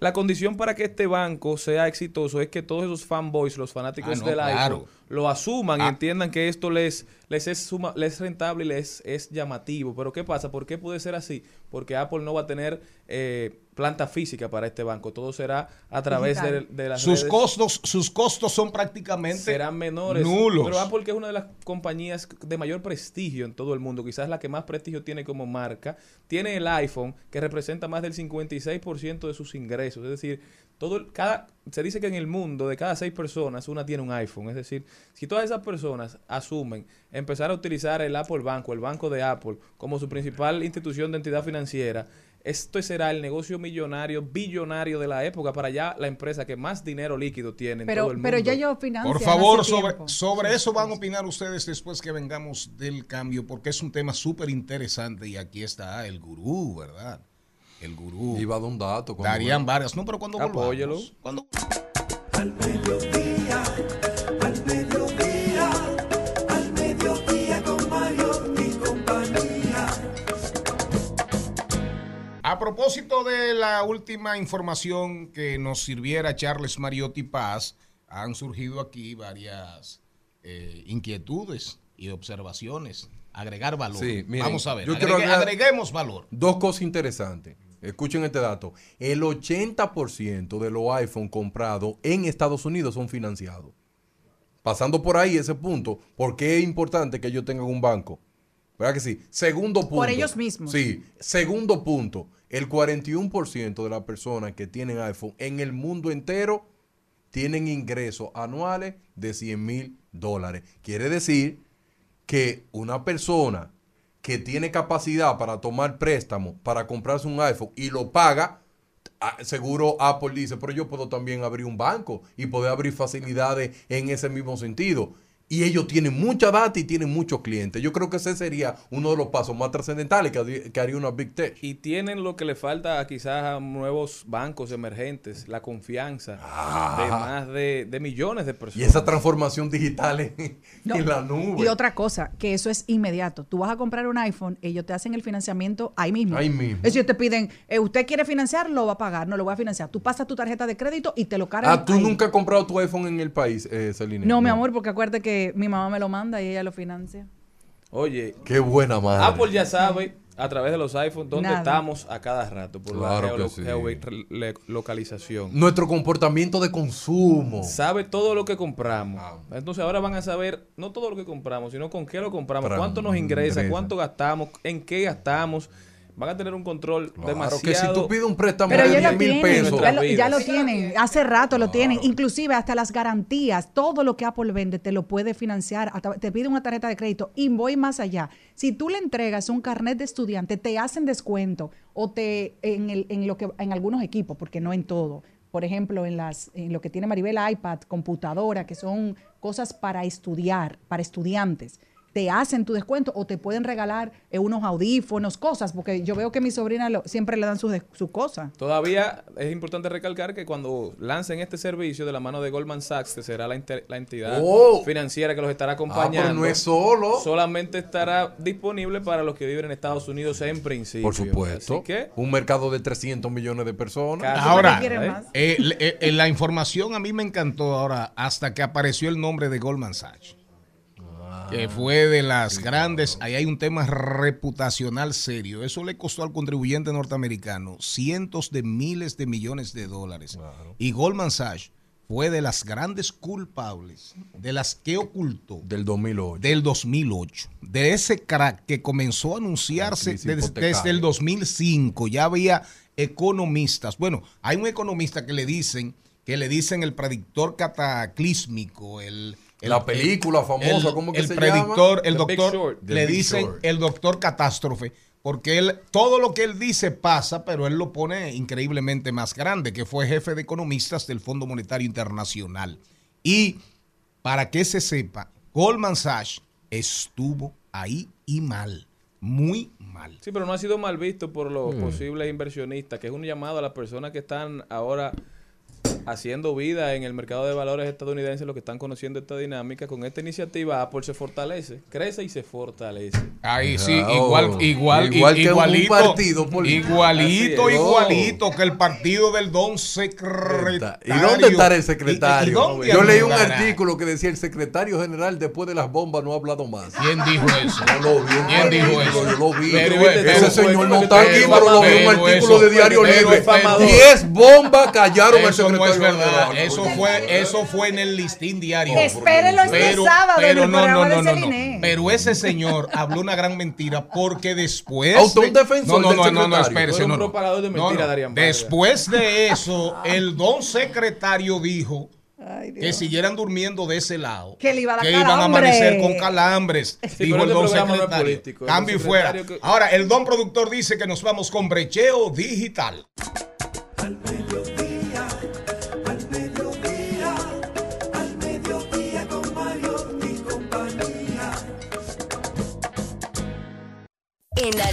la condición para que este banco sea exitoso es que todos esos fanboys, los fanáticos Ah, no, del claro. iPhone, lo asuman y Ah. entiendan que esto les, les, es, suma- les es rentable y les es llamativo. Pero ¿qué pasa? ¿Por qué puede ser así? Porque Apple no va a tener eh, planta física para este banco. Todo será a través de, de las sus redes. costos, sus costos son prácticamente serán menores. nulos. Pero Apple, que es una de las compañías de mayor prestigio en todo el mundo, quizás la que más prestigio tiene como marca, tiene el iPhone, que representa más del 56% de sus ingresos. Es decir, todo el- cada se dice que en el mundo de cada seis personas una tiene un iPhone. Es decir, si todas esas personas asumen empezar a utilizar el Apple Banco, el banco de Apple, como su principal institución de entidad financiera, esto será el negocio millonario, billonario de la época para ya la empresa que más dinero líquido tiene en todo Pero, el mundo. pero ya yo Por favor, sobre, tiempo. sobre eso van a opinar ustedes después que vengamos del cambio, porque es un tema súper interesante y aquí está el gurú, ¿verdad? El gurú. Iba a dar un dato. cuando Darían varias. No, pero cuando volvamos. Apóyelo. Cuando Al mediodía, A propósito de la última información que nos sirviera Charles Mariotti Paz, han surgido aquí varias eh, inquietudes y observaciones. Agregar valor. Sí, miren, Vamos a ver. yo agregue- quiero agregar- agreguemos valor. Dos cosas interesantes. Escuchen este dato. El 80% de los iPhone comprados en Estados Unidos son financiados. Pasando por ahí ese punto, ¿por qué es importante que ellos tengan un banco? ¿Verdad que sí? Segundo punto. Por ellos mismos. Sí. Segundo punto. El 41% de las personas que tienen iPhone en el mundo entero tienen ingresos anuales de 100 mil dólares. Quiere decir que una persona que tiene capacidad para tomar préstamo para comprarse un iPhone y lo paga, ah, seguro Apple dice, pero yo puedo también abrir un banco y poder abrir facilidades en ese mismo sentido. Y ellos tienen mucha data y tienen muchos clientes. Yo creo que ese sería uno de los pasos más trascendentales que, haría- que haría una Big Tech. Y tienen lo que le falta a quizás a nuevos bancos emergentes, la confianza de más de, de millones de Y personas. esa transformación digital en, No, en la nube. Y otra cosa, que eso es inmediato. Tú vas a comprar un iPhone, ellos te hacen el financiamiento ahí mismo. Ahí mismo. Es decir, te piden, eh, usted quiere financiar, lo va a pagar, no lo voy a financiar. Tú pasas tu tarjeta de crédito y te lo cargan. Ah, ¿tú ahí. nunca has comprado tu iPhone en el país, eh, Celine? No, mi amor, porque acuérdate que mi mamá me lo manda y ella lo financia. Oye, Qué buena madre. Apple ya sabe a través de los iPhones dónde Nada. estamos a cada rato por Claro la que geolo- sí. geolocalización. Nuestro comportamiento de consumo. Sabe todo lo que compramos. Entonces ahora van a saber no todo lo que compramos, sino con qué lo compramos, Para- cuánto nos ingresa, ingresa. cuánto gastamos, en qué gastamos. Van a tener un control Claro demasiado. que si tú pides un préstamo Pero de ya 10 lo mil tienen, pesos. ya lo, ya vidas. lo tienen, hace rato lo tienen, inclusive hasta las garantías, todo lo que Apple vende te lo puede financiar, hasta te pide una tarjeta de crédito y voy más allá. Si tú le entregas un carnet de estudiante, te hacen descuento o te en, el, en lo que en algunos equipos, porque no en todo. Por ejemplo, en las en lo que tiene Maribel iPad, computadora, que son cosas para estudiar, para estudiantes. Te hacen tu descuento o te pueden regalar eh, unos audífonos, cosas, porque yo veo que mi sobrina lo- siempre le dan sus cosas. Todavía es importante recalcar que cuando lancen este servicio de la mano de Goldman Sachs, que será la, entidad Oh. financiera que los estará Ah, acompañando, pero no es solo. solamente estará disponible para los que viven en Estados Unidos en principio. Por supuesto. Así que Un mercado de 300 millones de personas. Ahora, eh, eh, la información a mí me encantó ahora hasta que apareció el nombre de Goldman Sachs. Que fue de las grandes, ahí hay un tema reputacional serio. Eso le costó al contribuyente norteamericano cientos de miles de millones de dólares. Y Goldman Sachs fue de las grandes culpables, de las que ocultó. Del 2008. Del 2008. De ese crack que comenzó a anunciarse crisis des- hipotecaria. desde el 2005. Ya había economistas. Bueno, hay un economista que le dicen, que le dicen el predictor cataclísmico, el... el- La película el- famosa, el- ¿cómo que el se predictor, llama? el The Big doctor, le dicen Short. el doctor catástrofe, porque él, todo lo que él dice pasa, pero él lo pone increíblemente más grande, que fue jefe de economistas del Fondo Monetario Internacional. Y para que se sepa, Goldman Sachs estuvo ahí y mal, muy mal. Sí, pero no ha sido mal visto por los Mm. posibles inversionistas, que es un llamado a las personas que están ahora haciendo vida en el mercado de valores estadounidense, los que están conociendo esta dinámica. Con esta iniciativa, Apple se fortalece, crece y se fortalece. Ahí sí, Ah, igual, oh. igual, Igual que un igualito, partido político. igualito, igualito que el partido del don secretario. ¿Y dónde estará el secretario? ¿Y- y dónde Yo leí un artículo que decía el secretario general después de las bombas no ha hablado más. ¿Quién dijo eso? No lo vi. ¿Quién dijo eso? Yo lo vi. Pero, Ese pero, señor no está aquí, pero, pero lo vi en un artículo eso- de Diario pero Libre. 10 bombas callaron al no es verdad. Eso fue, eso fue en el listín diario. Espérenlo este Pero- sábado en pero el no, no, no, de no. Pero ese señor habló una gran mentira porque después. Hasta un de- defensor no, no, del no, no, no, espérese, no, no. propagador de No, mentira, no. Darían Vargas. Después de eso, el don secretario dijo que siguieran durmiendo de ese lado. Que le iba a que iban a amanecer con calambres. Sí, dijo el este don no secretario. político, Cambio y fuera. que- Ahora, el don productor dice que nos vamos con brecheo digital. Al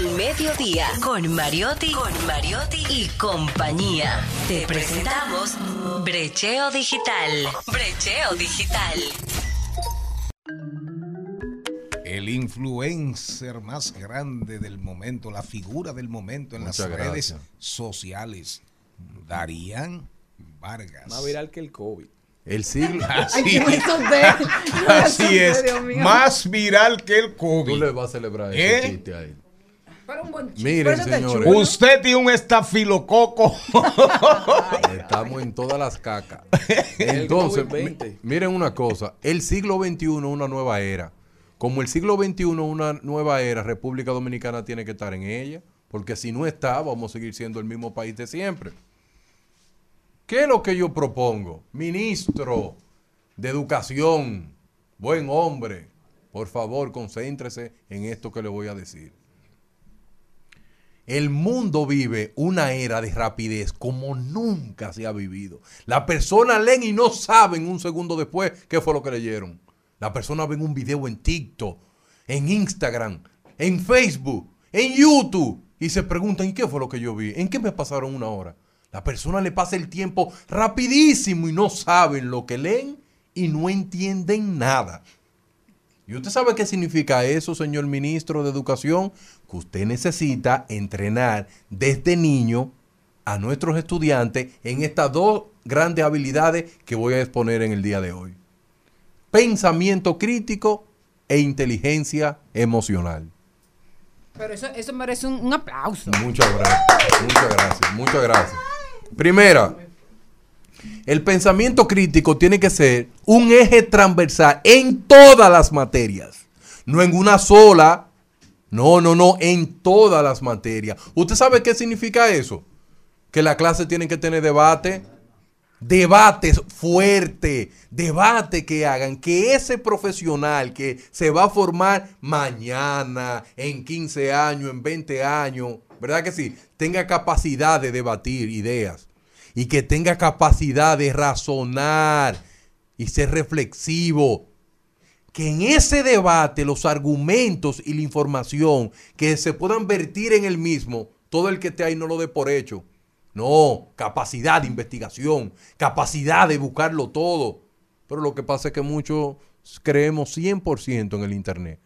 Al Mediodía, con Mariotti, con Mariotti y compañía. Te presentamos Brecheo Digital. Brecheo Digital. El influencer más grande del momento, la figura del momento en Muchas las redes gracias. sociales, Darían Vargas. Más viral que el COVID. El siglo. Así, Ay, así es. Más viral que el COVID. Tú le vas a celebrar ¿Eh? ese chiste ahí. Pero un buen Miren, señores. Usted tiene un estafilococo. Estamos en todas las cacas. Entonces, COVID-20. mi- miren una cosa. El siglo XXI es una nueva era. Como el siglo XXI es una nueva era, República Dominicana tiene que estar en ella. Porque si no está, vamos a seguir siendo el mismo país de siempre. ¿Qué es lo que yo propongo? Ministro de Educación, buen hombre, por favor, concéntrese en esto que le voy a decir. El mundo vive una era de rapidez como nunca se ha vivido. La persona leen y no saben un segundo después qué fue lo que leyeron. La persona ven un video en TikTok, en Instagram, en Facebook, en YouTube y se preguntan, ¿y qué fue lo que yo vi? ¿En qué me pasaron una hora? La persona le pasa el tiempo rapidísimo y no saben lo que leen y no entienden nada. ¿Y usted sabe qué significa eso, señor ministro de Educación? Que usted necesita entrenar desde niño a nuestros estudiantes en estas dos grandes habilidades que voy a exponer en el día de hoy. Pensamiento crítico e inteligencia emocional. Pero eso, eso merece un, un aplauso. Muchas gracias, muchas gracias, muchas gracias. Primera, el pensamiento crítico tiene que ser un eje transversal en todas las materias, no en una sola, no, no, no, en todas las materias. ¿Usted sabe qué significa eso? Que la clase tiene que tener debate, debates fuertes, debate que hagan que ese profesional que se va a formar mañana, en 15 años, en 20 años, ¿verdad que sí? Tenga capacidad de debatir ideas y que tenga capacidad de razonar y ser reflexivo. que en ese debate los argumentos y la información que se puedan vertir en el mismo, todo el que esté ahí no lo dé por hecho. No, capacidad de investigación, capacidad de buscarlo todo. Pero lo que pasa es que muchos creemos 100% en el Internet.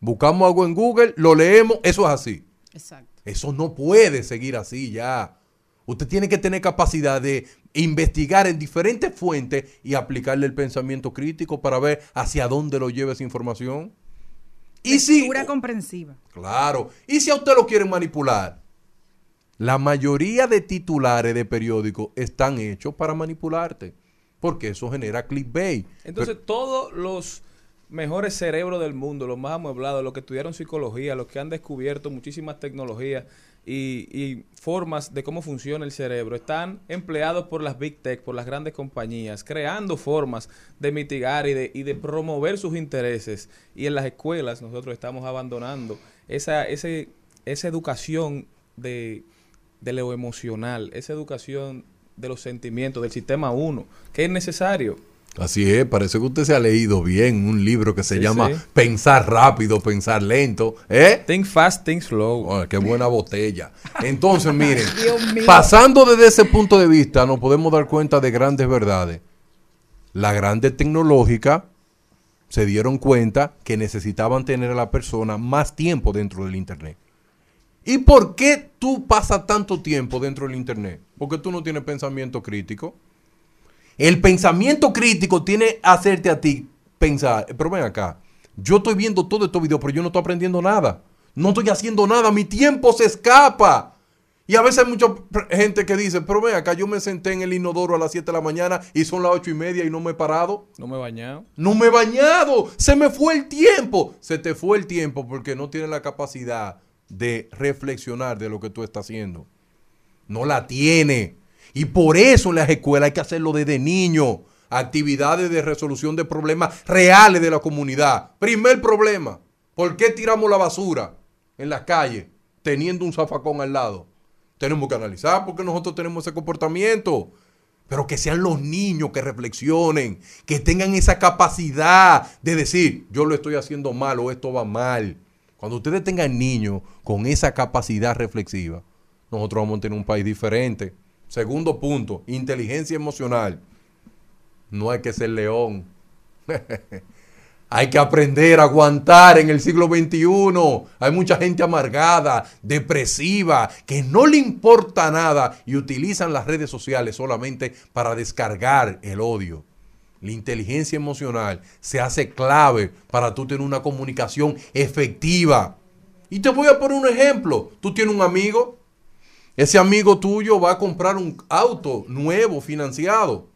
Buscamos algo en Google, lo leemos, eso es así. Exacto. Eso no puede seguir así ya. Usted tiene que tener capacidad de investigar en diferentes fuentes y aplicarle el pensamiento crítico para ver hacia dónde lo lleva esa información. Y si, comprensiva. claro, y si a usted lo quieren manipular, la mayoría de titulares de periódicos están hechos para manipularte, porque eso genera clickbait. Entonces, todos los mejores cerebros del mundo, los más amueblados, los que estudiaron psicología, los que han descubierto muchísimas tecnologías y, y formas de cómo funciona el cerebro, están empleados por las big tech, por las grandes compañías, creando formas de mitigar y de, y de promover sus intereses. Y en las escuelas nosotros estamos abandonando esa, ese, esa educación de, de lo emocional, esa educación de los sentimientos, del sistema 1, que es necesario. Así es, parece que usted se ha leído bien un libro que se Sí, llama sí. Pensar rápido, pensar lento. ¿eh? Think fast, think slow. Oh, qué buena botella. Entonces, miren, pasando desde ese punto de vista, nos podemos dar cuenta de grandes verdades. Las grandes tecnológicas se dieron cuenta que necesitaban tener a la persona más tiempo dentro del Internet. ¿Y por qué tú pasas tanto tiempo dentro del Internet? Porque tú no tienes pensamiento crítico. El pensamiento crítico tiene que hacerte a ti pensar, pero ven acá, yo estoy viendo todo estos videos, pero yo no estoy aprendiendo nada. No estoy haciendo nada, mi tiempo se escapa. Y a veces hay mucha gente que dice, pero ven acá, yo me senté en el inodoro a las 7 de la mañana y son las 8 y media y no me he parado. No me he bañado. No me he bañado, se me fue el tiempo. Se te fue el tiempo porque no tienes la capacidad de reflexionar de lo que tú estás haciendo. No la tiene. Y por eso en las escuelas hay que hacerlo desde niño. Actividades de resolución de problemas reales de la comunidad. Primer problema. ¿Por qué tiramos la basura en las calles teniendo un zafacón al lado? Tenemos que analizar por qué nosotros tenemos ese comportamiento. Pero que sean los niños que reflexionen, que tengan esa capacidad de decir, yo lo estoy haciendo mal o esto va mal. Cuando ustedes tengan niños con esa capacidad reflexiva, nosotros vamos a tener un país diferente. Segundo punto, inteligencia emocional. No hay que ser león. hay que aprender a aguantar en el siglo XXI. Hay mucha gente amargada, depresiva, que no le importa nada y utilizan las redes sociales solamente para descargar el odio. La inteligencia emocional se hace clave para tú tener una comunicación efectiva. Y te voy a poner un ejemplo. Tú tienes un amigo, ese amigo tuyo va a comprar un auto nuevo, financiado.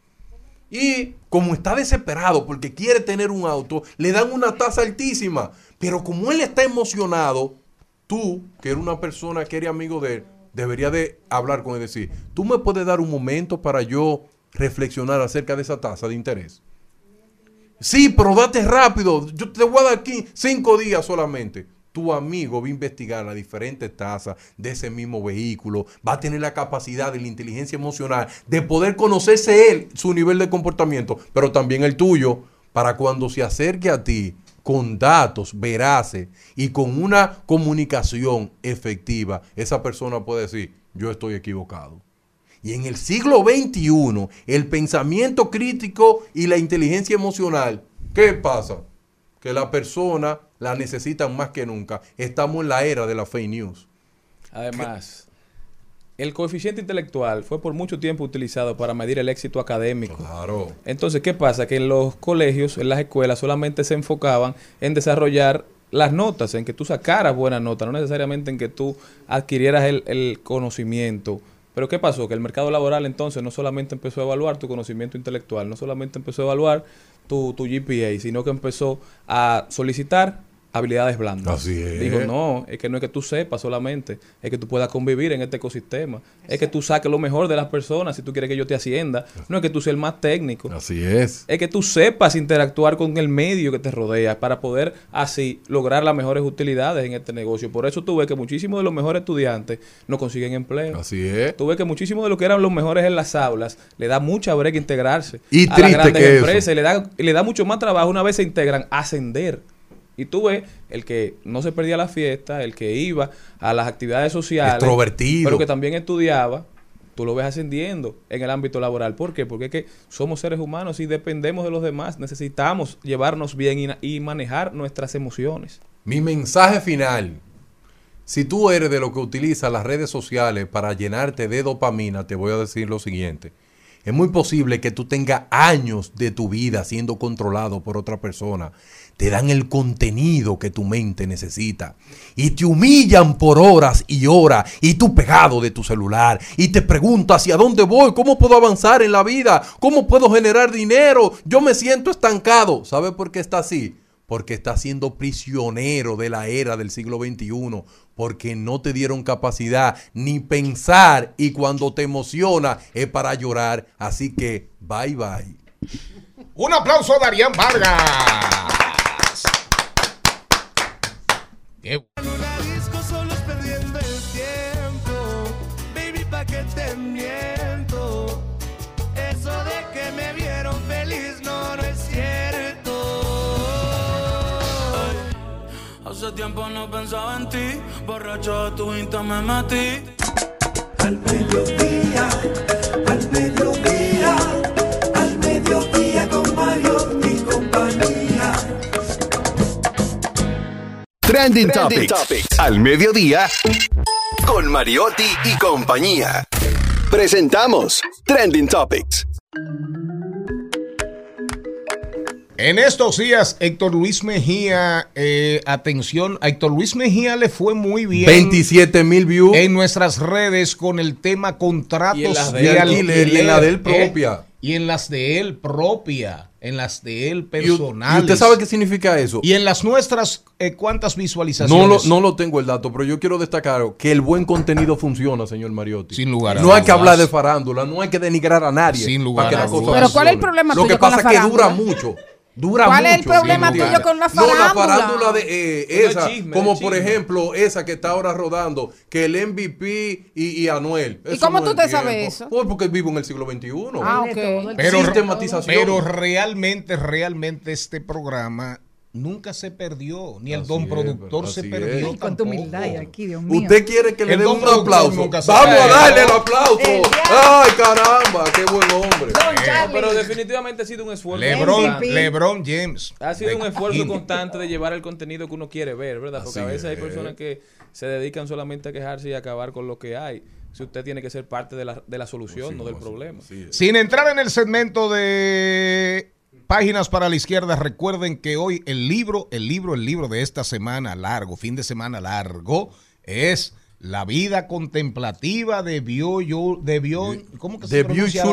Y como está desesperado porque quiere tener un auto, le dan una tasa altísima. Pero como él está emocionado, tú, que eres una persona que eres amigo de él, debería de hablar con él y decir, tú me puedes dar un momento para yo reflexionar acerca de esa tasa de interés. Sí, pero date rápido. Yo te voy a dar aquí cinco días solamente. Tu amigo va a investigar las diferentes tasas de ese mismo vehículo. Va a tener la capacidad de la inteligencia emocional de poder conocerse él, su nivel de comportamiento, pero también el tuyo, para cuando se acerque a ti con datos veraces y con una comunicación efectiva, esa persona puede decir, yo estoy equivocado. Y en el siglo XXI, el pensamiento crítico y la inteligencia emocional, ¿qué pasa? Que la persona la necesitan más que nunca. Estamos en la era de la fake news. Además, el coeficiente intelectual fue por mucho tiempo utilizado para medir el éxito académico. Claro. Entonces, ¿qué pasa? Que en los colegios, en las escuelas, solamente se enfocaban en desarrollar las notas, en que tú sacaras buenas notas, no necesariamente en que tú adquirieras el, el conocimiento. Pero ¿qué pasó? Que el mercado laboral entonces no solamente empezó a evaluar tu conocimiento intelectual, no solamente empezó a evaluar tu, tu GPA, sino que empezó a solicitar habilidades blandas. Así es. Dijo, no, es que no es que tú sepas solamente, es que tú puedas convivir en este ecosistema. Es que tú saques lo mejor de las personas si tú quieres que yo te ascienda. No es que tú seas el más técnico. Así es. Es que tú sepas interactuar con el medio que te rodea para poder así lograr las mejores utilidades en este negocio. Por eso tú ves que muchísimos de los mejores estudiantes no consiguen empleo. Así es. Tú ves que muchísimos de los que eran los mejores en las aulas le da mucha brecha integrarse Y a las triste grandes que eso. empresas y le da, y le da mucho más trabajo una vez se integran ascender. Y tú ves el que no se perdía la fiesta, el que iba a las actividades sociales, Extrovertido. pero que también estudiaba, tú lo ves ascendiendo en el ámbito laboral. ¿Por qué? Porque es que somos seres humanos y dependemos de los demás. Necesitamos llevarnos bien y, manejar nuestras emociones. Mi mensaje final. Si tú eres de lo que utiliza las redes sociales para llenarte de dopamina, te voy a decir lo siguiente. Es muy posible que tú tengas años de tu vida siendo controlado por otra persona. Te dan el contenido que tu mente necesita. Y te humillan por horas y horas. Y tú pegado de tu celular. Y te preguntas hacia dónde voy, cómo puedo avanzar en la vida, cómo puedo generar dinero. Yo me siento estancado. ¿Sabe por qué está así? porque estás siendo prisionero de la era del siglo XXI, porque no te dieron capacidad ni pensar y cuando te emociona es para llorar. Así que bye bye. Un aplauso a Darían Vargas. Qué disco solo es perdiendo el tiempo. Baby, pa' que te miento. Eso de que me vieron feliz no, no es cierto. Hace tiempo no pensaba en ti, borracho de tu insta me metí. Al mediodía, al mediodía, al mediodía con Mario Trending, Trending Topics. Topics. Al mediodía con Mariotti y compañía. Presentamos Trending Topics. En estos días, Héctor Luis Mejía, eh, atención, a Héctor Luis Mejía le fue muy bien. 27 mil views. En nuestras redes con el tema contratos Y en las de él, alquiler, y en la de él propia. ¿eh? Y en las de él propia, en las de él ¿Y, u- personales. y usted sabe qué significa eso? Y en las nuestras, eh, ¿cuántas No visualizaciones? lo, no lo tengo el dato, pero yo quiero destacar que el buen contenido funciona, señor Mariotti. Sin lugar a No hay que hablar de farándula, no hay que denigrar a nadie. Sin lugar a dudas. Pero ¿cuál es el problema Lo que pasa es que dura mucho. Dura ¿Cuál es el problema Sí, tuyo con la No, la farándula? farándula de eh, esa, chisme, como por ejemplo esa que está ahora rodando, que el MVP y, y Anuel. ¿Y cómo no tú te tiempo. sabes eso? Pues porque vivo en el siglo XXI. Ah, ok. Pero, Sistematización. pero realmente, realmente este programa nunca se perdió, ni el Así don es, productor se perdió. es. Cuánta humildad hay aquí, Dios mío. Usted quiere que le don un aplauso. Vamos a darle el aplauso. El Ay, caramba, qué buen hombre. No, pero definitivamente ha sido un esfuerzo. LeBron, constante. LeBron James. Ha sido un esfuerzo constante de llevar el contenido que uno quiere ver, ¿verdad? Porque Así a veces hay personas que se dedican solamente a quejarse y a acabar con lo que hay. Si usted tiene que ser parte de la, de la solución, no del problema. Sin entrar en el segmento de páginas para la izquierda, recuerden que hoy el libro, el libro, el libro de esta semana largo, fin de semana largo, es La vida contemplativa de Bio, de Bio, ¿cómo que se De pronuncia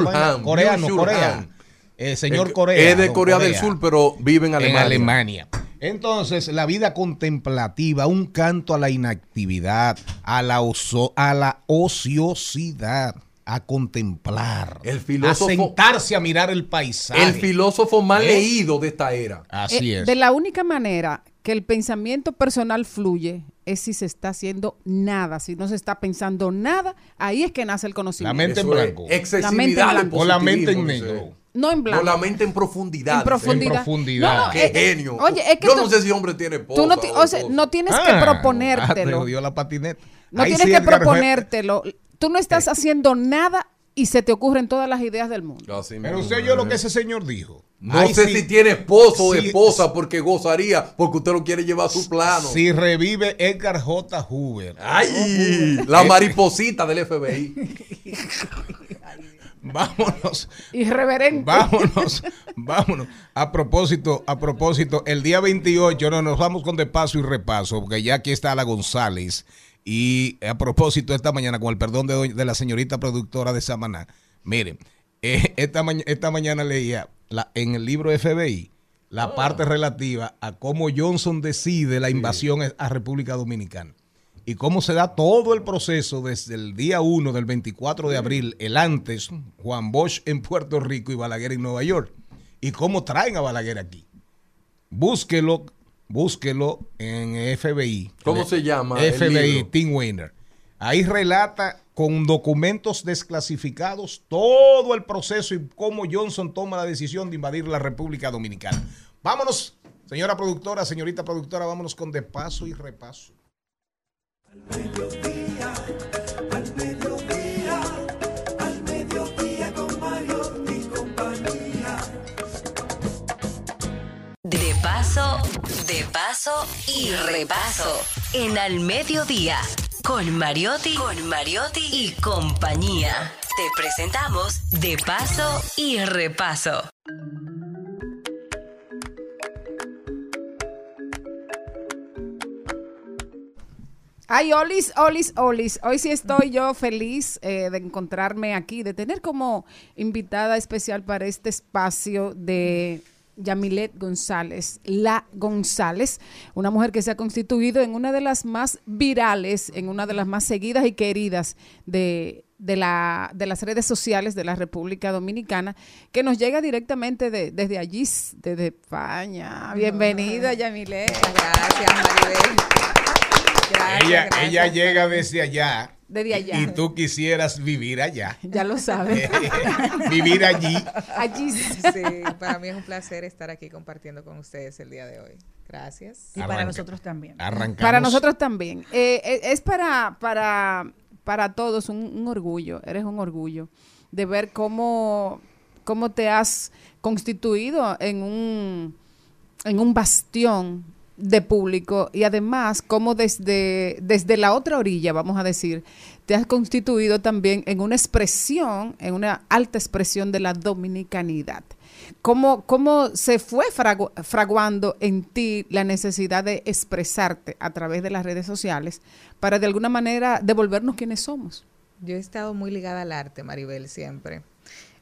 Coreano, coreano. Han. Eh, señor Corea. Es de don Corea del Sur, pero vive en Alemania. en Alemania. Entonces, la vida contemplativa, un canto a la inactividad, a la, oso- a la ociosidad, a contemplar, El filósofo- a sentarse a mirar el paisaje. El filósofo más ¿Eh? leído de esta era. Así Eh, es. De la única manera que el pensamiento personal fluye es si se está haciendo nada, si no se está pensando nada, ahí es que nace el La conocimiento. mente en Eso blanco. excesividad La mente en blanco. O la mente en negro. No en blanco. No, la mente en profundidad. En profundidad. En profundidad. No, no, Qué eh, genio. Oye, es que Yo tú- no sé si hombre tiene esposa Tú no, ti- o o sea, esposa. no tienes Ah, que ah, te proponértelo. la patineta. No Ahí tienes sí, que Edgar fue- proponértelo. Tú no estás haciendo nada y se te ocurren todas las ideas del mundo. Así Pero usted oyó lo eh. que ese señor dijo. No Ay, sé sí. si tiene esposo o Sí. esposa porque gozaría, porque usted lo quiere llevar a su plano. Si revive Edgar J. Hoover. ¡Ay! La mariposita del FBI. Vámonos. Irreverente. Vámonos, vámonos. A propósito, a propósito, el día 28 no, nos vamos con de paso y repaso, porque ya aquí está la González. Y a propósito, esta mañana, con el perdón de, de la señorita productora de Samaná, miren, eh, esta, esta mañana leía la- en el libro FBI la parte relativa a cómo Johnson decide la invasión a República Dominicana y cómo se da todo el proceso desde el día 1 del 24 de abril, el antes, Juan Bosch en Puerto Rico y Balaguer en Nueva York, y cómo traen a Balaguer aquí. Búsquelo, búsquelo en FBI. ¿Cómo se llama FBI? Tim Weiner. Ahí relata con documentos desclasificados todo el proceso y cómo Johnson toma la decisión de invadir la República Dominicana. Vámonos, señora productora, señorita productora, vámonos con de paso y repaso. Paso, de paso y repaso. En Al Mediodía, con Mariotti, con Mariotti y compañía. Te presentamos De paso y repaso. Ay, Olis, Olis, Olis. Hoy sí estoy yo feliz eh, de encontrarme aquí, de tener como invitada especial para este espacio de Yamilet González, la González, una mujer que se ha constituido en una de las más virales, en una de las más seguidas y queridas de, de, la, de las redes sociales de la República Dominicana, que nos llega directamente de- desde allí, desde España. Bienvenida, Yamilet. Gracias, Maribel. ella, ella llega desde allá. Desde allá. Y tú quisieras vivir allá. Ya lo sabes. vivir allí. Allí. Sí, para mí es un placer estar aquí compartiendo con ustedes el día de hoy. Gracias. Y para nosotros también. Arrancamos. Para nosotros también. Eh, eh, es para, para, para todos un, un orgullo, eres un orgullo de ver cómo, cómo te has constituido en un, en un bastión de público y además cómo desde, desde la otra orilla, vamos a decir, te has constituido también en una expresión, en una alta expresión de la dominicanidad. ¿Cómo, cómo se fue fragu- fraguando en ti la necesidad de expresarte a través de las redes sociales para de alguna manera devolvernos quienes somos? Yo he estado muy ligada al arte, Maribel, siempre.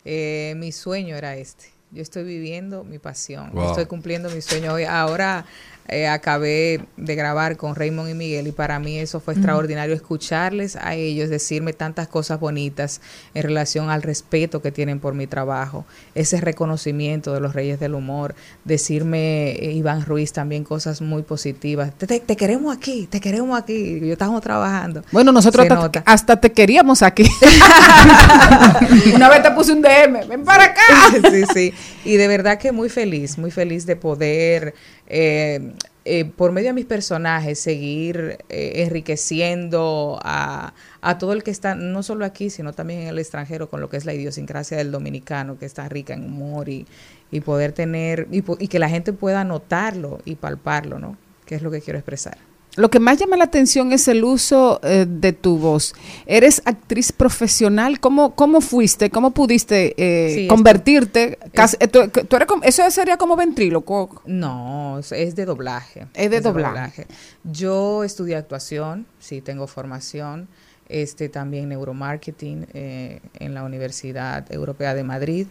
Eh, mi sueño era este. Yo estoy viviendo mi pasión. Wow. Estoy cumpliendo mi sueño hoy. Ahora eh, acabé de grabar con Raymond y Miguel y para mí eso fue extraordinario escucharles a ellos decirme tantas cosas bonitas en relación al respeto que tienen por mi trabajo, ese reconocimiento de los Reyes del Humor, decirme eh, Iván Ruiz también cosas muy positivas. Te, te- te queremos aquí, te queremos aquí. Yo estamos trabajando. Bueno, nosotros hasta te queríamos aquí. Una vez te puse un DM, ven para acá. sí, sí. Y de verdad que muy feliz, muy feliz de poder, eh, eh, por medio de mis personajes, seguir eh, enriqueciendo a, a todo el que está, no solo aquí, sino también en el extranjero, con lo que es la idiosincrasia del dominicano, que está rica en humor y, y poder tener, y, y que la gente pueda notarlo y palparlo, ¿no? Que es lo que quiero expresar. Lo que más llama la atención es el uso eh, de tu voz. Eres actriz profesional. ¿Cómo, cómo fuiste? ¿Cómo pudiste eh, Sí, convertirte? Casi- eh, tú- tú eres como- ¿Eso sería como ventríloco? No, es- es de doblaje. Es de doblaje. Yo estudié actuación, sí, tengo formación, este también neuromarketing eh, en la Universidad Europea de Madrid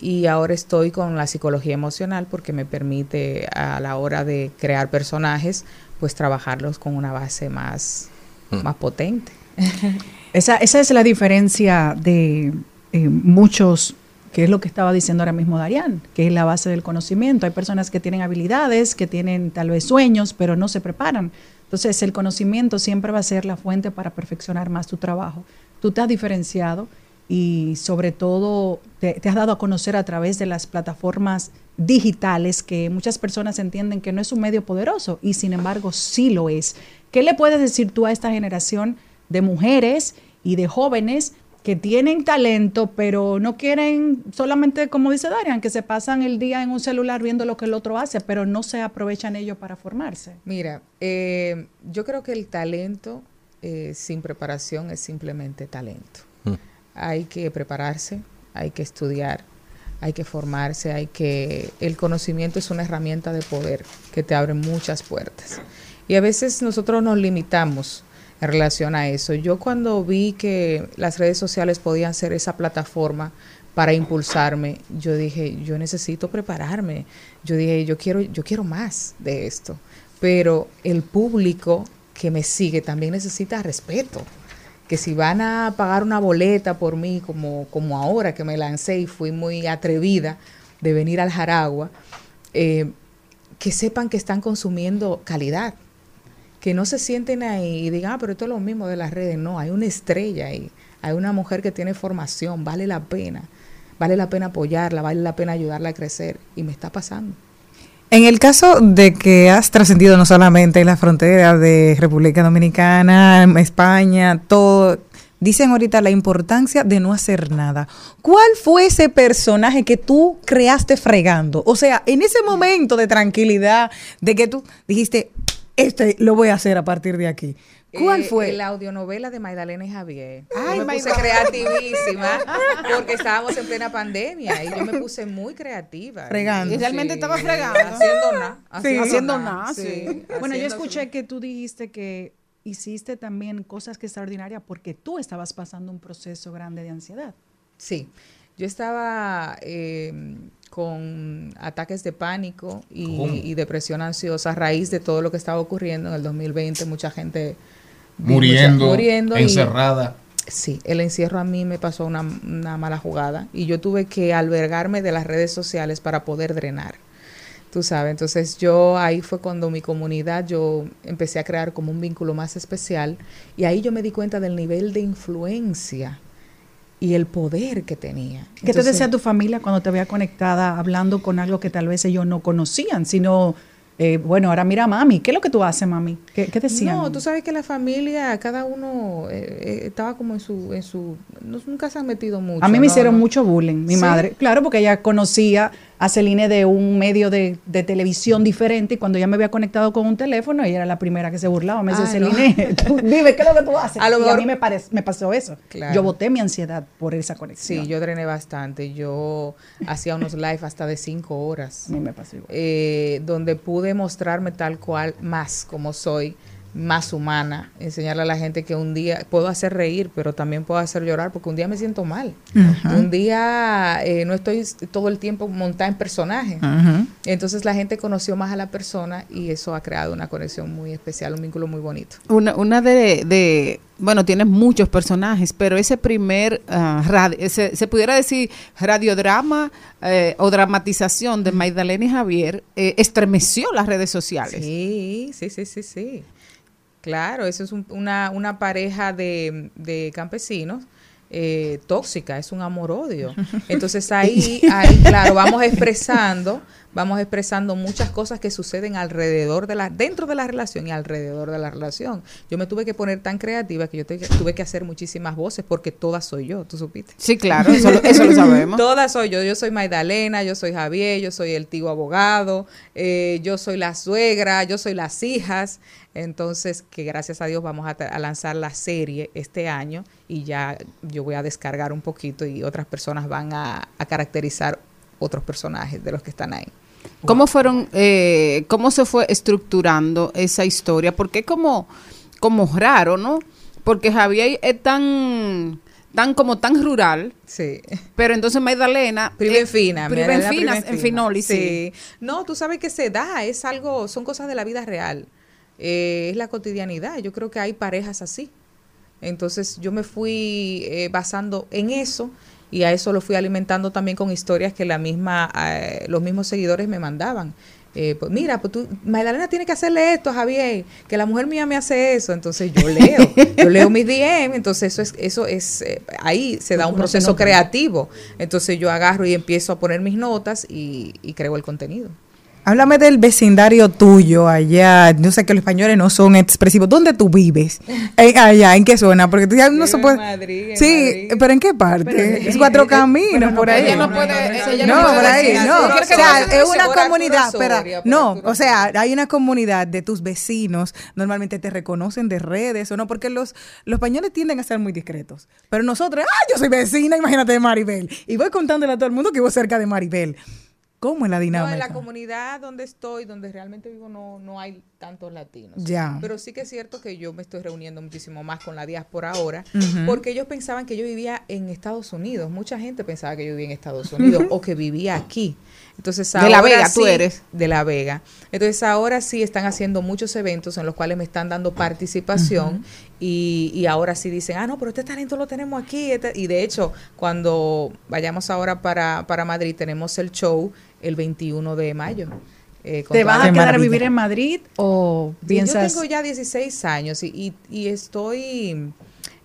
y ahora estoy con la psicología emocional porque me permite a la hora de crear personajes, pues trabajarlos con una base más, Mm. más potente. Esa, esa es la diferencia de eh, muchos, que es lo que estaba diciendo ahora mismo Darían, que es la base del conocimiento. Hay personas que tienen habilidades, que tienen tal vez sueños, pero no se preparan. Entonces, el conocimiento siempre va a ser la fuente para perfeccionar más tu trabajo. Tú te has diferenciado y sobre todo te, te has dado a conocer a través de las plataformas digitales que muchas personas entienden que no es un medio poderoso y sin embargo sí lo es. ¿Qué le puedes decir tú a esta generación de mujeres y de jóvenes que tienen talento pero no quieren solamente, como dice Darian, que se pasan el día en un celular viendo lo que el otro hace, pero no se aprovechan ellos para formarse? Mira, eh, yo creo que el talento eh, sin preparación es simplemente talento. Hay que prepararse, hay que estudiar, hay que formarse, hay que... El conocimiento es una herramienta de poder que te abre muchas puertas. Y a veces nosotros nos limitamos en relación a eso. Yo cuando vi que las redes sociales podían ser esa plataforma para impulsarme, yo dije, yo necesito prepararme. Yo dije, yo quiero, yo quiero más de esto. Pero el público que me sigue también necesita respeto. Que si van a pagar una boleta por mí, como, como ahora que me lancé y fui muy atrevida de venir al Jaragua, eh, que sepan que están consumiendo calidad. Que no se sienten ahí y digan, ah, pero esto es lo mismo de las redes. No, hay una estrella ahí. Hay una mujer que tiene formación, vale la pena. Vale la pena apoyarla, vale la pena ayudarla a crecer. Y me está pasando. En el caso de que has trascendido no solamente en la frontera de República Dominicana, España, todo, dicen ahorita la importancia de no hacer nada. ¿Cuál fue ese personaje que tú creaste fregando? O sea, en ese momento de tranquilidad, de que tú dijiste, este lo voy a hacer a partir de aquí. ¿Cuál Eh, fue? La audionovela de Magdalena y Javier. Ay, yo me puse creativísima porque estábamos en plena pandemia y yo me puse muy creativa. Fregando. Y realmente Sí, estaba fregando. Haciendo nada. Sí. Haciendo nada, sí. haciendo Bueno, yo escuché que tú dijiste que hiciste también cosas que extraordinarias porque tú estabas pasando un proceso grande de ansiedad. Sí, yo estaba eh, con ataques de pánico y, y depresión ansiosa a raíz de todo lo que estaba ocurriendo en el 2020. Mucha gente Muriendo, mucha- muriendo y- encerrada. sí, el encierro a mí me pasó una, una mala jugada y yo tuve que albergarme de las redes sociales para poder drenar. Tú sabes, entonces yo ahí fue cuando mi comunidad, yo empecé a crear como un vínculo más especial y ahí yo me di cuenta del nivel de influencia y el poder que tenía. ¿Qué te decía tu familia cuando te veía conectada hablando con algo que tal vez ellos no conocían, sino, eh, bueno, ahora mira mami, ¿qué es lo que tú haces, mami? ¿Qué, qué decían? No, tú sabes que la familia, cada uno eh, eh, estaba como en su, en su, nunca se han metido mucho. A mí me ¿no? hicieron mucho bullying, mi Sí. madre. Claro, porque ella conocía a Celine de un medio de, de televisión diferente y cuando ella me había conectado con un teléfono, ella era la primera que se burlaba. Me decía, Ah, no. Celine, tú, dime, ¿qué es lo que tú haces? A lo y a mejor- mí me, pare- me pasó eso. Claro. Yo boté mi ansiedad por esa conexión. Sí, yo drené bastante. Yo hacía unos live hasta de cinco horas. A mí me pasó igual. eh, donde pude mostrarme tal cual, más como soy, más humana, enseñarle a la gente que un día puedo hacer reír, pero también puedo hacer llorar, porque un día me siento mal. Un día eh, no estoy todo el tiempo montada en personaje. Entonces la gente conoció más a la persona y eso ha creado una conexión muy especial, un vínculo muy bonito. Una, una de, de- bueno, tienes muchos personajes, pero ese primer, ah, radio, ese- se pudiera decir radiodrama eh, o dramatización de Magdalena y Javier, eh, estremeció las redes sociales. Sí, sí, sí, sí, sí. Claro, eso es un- una, una pareja de, de campesinos eh, tóxica, es un amor-odio. Entonces ahí, ahí, claro, vamos expresando, vamos expresando muchas cosas que suceden alrededor de la, dentro de la relación y alrededor de la relación. Yo me tuve que poner tan creativa que yo te- tuve que hacer muchísimas voces porque todas soy yo, ¿tú supiste? Sí, claro, eso lo- eso lo sabemos. Todas soy yo. Yo soy Magdalena, yo soy Javier, yo soy el tío abogado, eh, yo soy la suegra, yo soy las hijas. Entonces, que gracias a Dios vamos a, a lanzar la serie este año y ya yo voy a descargar un poquito y otras personas van a, a caracterizar otros personajes de los que están ahí. ¿Cómo fueron, eh, cómo se fue estructurando esa historia? Porque es como, como raro, ¿no? Porque Javier es tan, tan como tan rural. Sí. Pero entonces Magdalena. Eh, en fina, Prima en Magdalena fina, prima en finoli, sí. Sí. No, tú sabes que se da, es algo, son cosas de la vida real. Eh, es la cotidianidad. Yo creo que hay parejas así. Entonces yo me fui eh, basando en eso y a eso lo fui alimentando también con historias que la misma, eh, los mismos seguidores me mandaban. Eh, pues mira, pues tú, Magdalena tiene que hacerle esto a Javier, que la mujer mía me hace eso, entonces yo leo, yo leo mis DM, entonces eso es, eso es, eh, ahí se da un proceso creativo, entonces yo agarro y empiezo a poner mis notas y, y creo el contenido. Háblame del vecindario tuyo allá. Yo sé que los españoles no son expresivos. ¿Dónde tú vives? Eh, allá, ¿en qué zona? Porque tú ya no se puede. en Madrid, en sí, Madrid. pero ¿en qué parte? Pero es cuatro eh, caminos no por ahí. ella no puede- ella no no, por ahí, no. O sea, es una comunidad. Espera, no, o sea, hay una comunidad de tus vecinos. Normalmente te reconocen de redes o no, porque los, los españoles tienden a ser muy discretos. Pero nosotros, ah, yo soy vecina, imagínate de Maribel. Y voy contándole a todo el mundo que vivo cerca de Maribel. ¿Cómo es la No, dinámica? en la comunidad donde estoy, donde realmente vivo, no, no hay tantos latinos. Ya. Pero sí que es cierto que yo me estoy reuniendo muchísimo más con la diáspora ahora, porque ellos pensaban que yo vivía en Estados Unidos. Mucha gente pensaba que yo vivía en Estados Unidos o que vivía aquí. Entonces De La ahora Vega, tú eres. De La Vega. Entonces ahora sí están haciendo muchos eventos en los cuales me están dando participación y, y ahora sí dicen, ah, no, pero este talento lo tenemos aquí. este-". Y de hecho, cuando vayamos ahora para, para Madrid, tenemos el show el 21 de mayo. Eh, ¿Te vas a quedar a vivir en Madrid o piensas? Yo tengo ya 16 años y, y, y estoy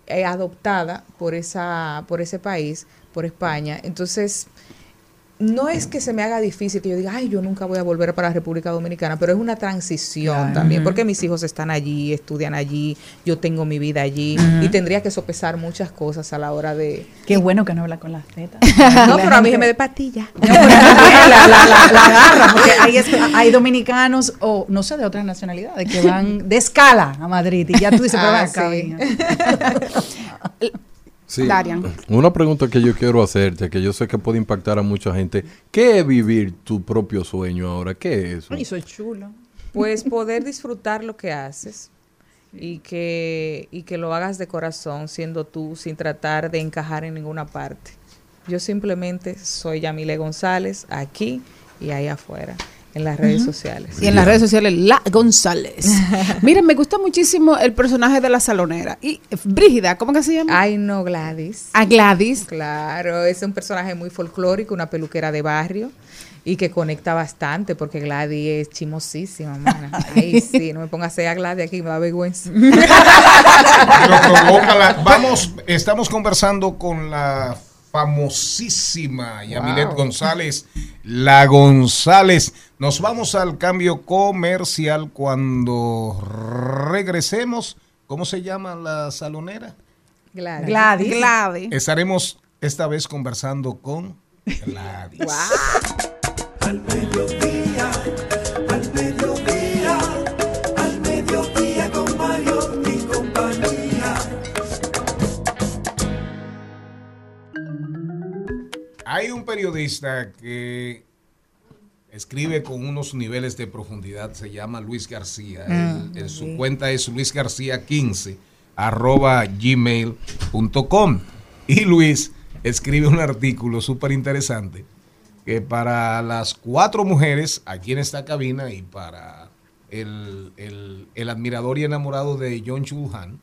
eh, adoptada por esa por ese país, por España. Entonces, no es que se me haga difícil que yo diga, ay, yo nunca voy a volver para la República Dominicana, pero es una transición Claro. también, porque mis hijos están allí, estudian allí, yo tengo mi vida allí y tendría que sopesar muchas cosas a la hora de... Qué bueno que no habla con las tetas. no, pero a mí se me de patilla. la, la, la, la agarra, porque hay, es- hay dominicanos o no sé de otras nacionalidades que van de escala a Madrid y ya tú dices, pero Ah, ven acá, sí. Sí. Darian. Una pregunta que yo quiero hacerte, que yo sé que puede impactar a mucha gente. ¿Qué es vivir tu propio sueño ahora? ¿Qué es eso? Ay, soy chulo. Pues poder disfrutar lo que haces y que, y que lo hagas de corazón, siendo tú, sin tratar de encajar en ninguna parte. Yo simplemente soy Yamile González aquí y ahí afuera, en las redes sociales. Y en las redes sociales, La González. Miren, me gusta muchísimo el personaje de la salonera. Y eh, Brígida, ¿cómo que se llama? Ay, no, Gladys. A Gladys. Claro, es un personaje muy folclórico, una peluquera de barrio y que conecta bastante porque Gladys es chimosísima, mana. Ay, sí, no me pongas a hacer a Gladys aquí, me da vergüenza. Pero. Vamos, estamos conversando con la famosísima Yamilet Wow. González, la González. Nos vamos al cambio comercial cuando regresemos. ¿Cómo se llama la salonera? Gladys. Gladys. Gladys. Estaremos esta vez conversando con Gladys. Al Hay un periodista que escribe con unos niveles de profundidad, se llama Luis García. Mm, él- su cuenta es luisgarcía15 arroba gmail.com. Y Luis escribe un artículo súper interesante que para las cuatro mujeres aquí en esta cabina y para el, el- el admirador y enamorado de John Chulhan,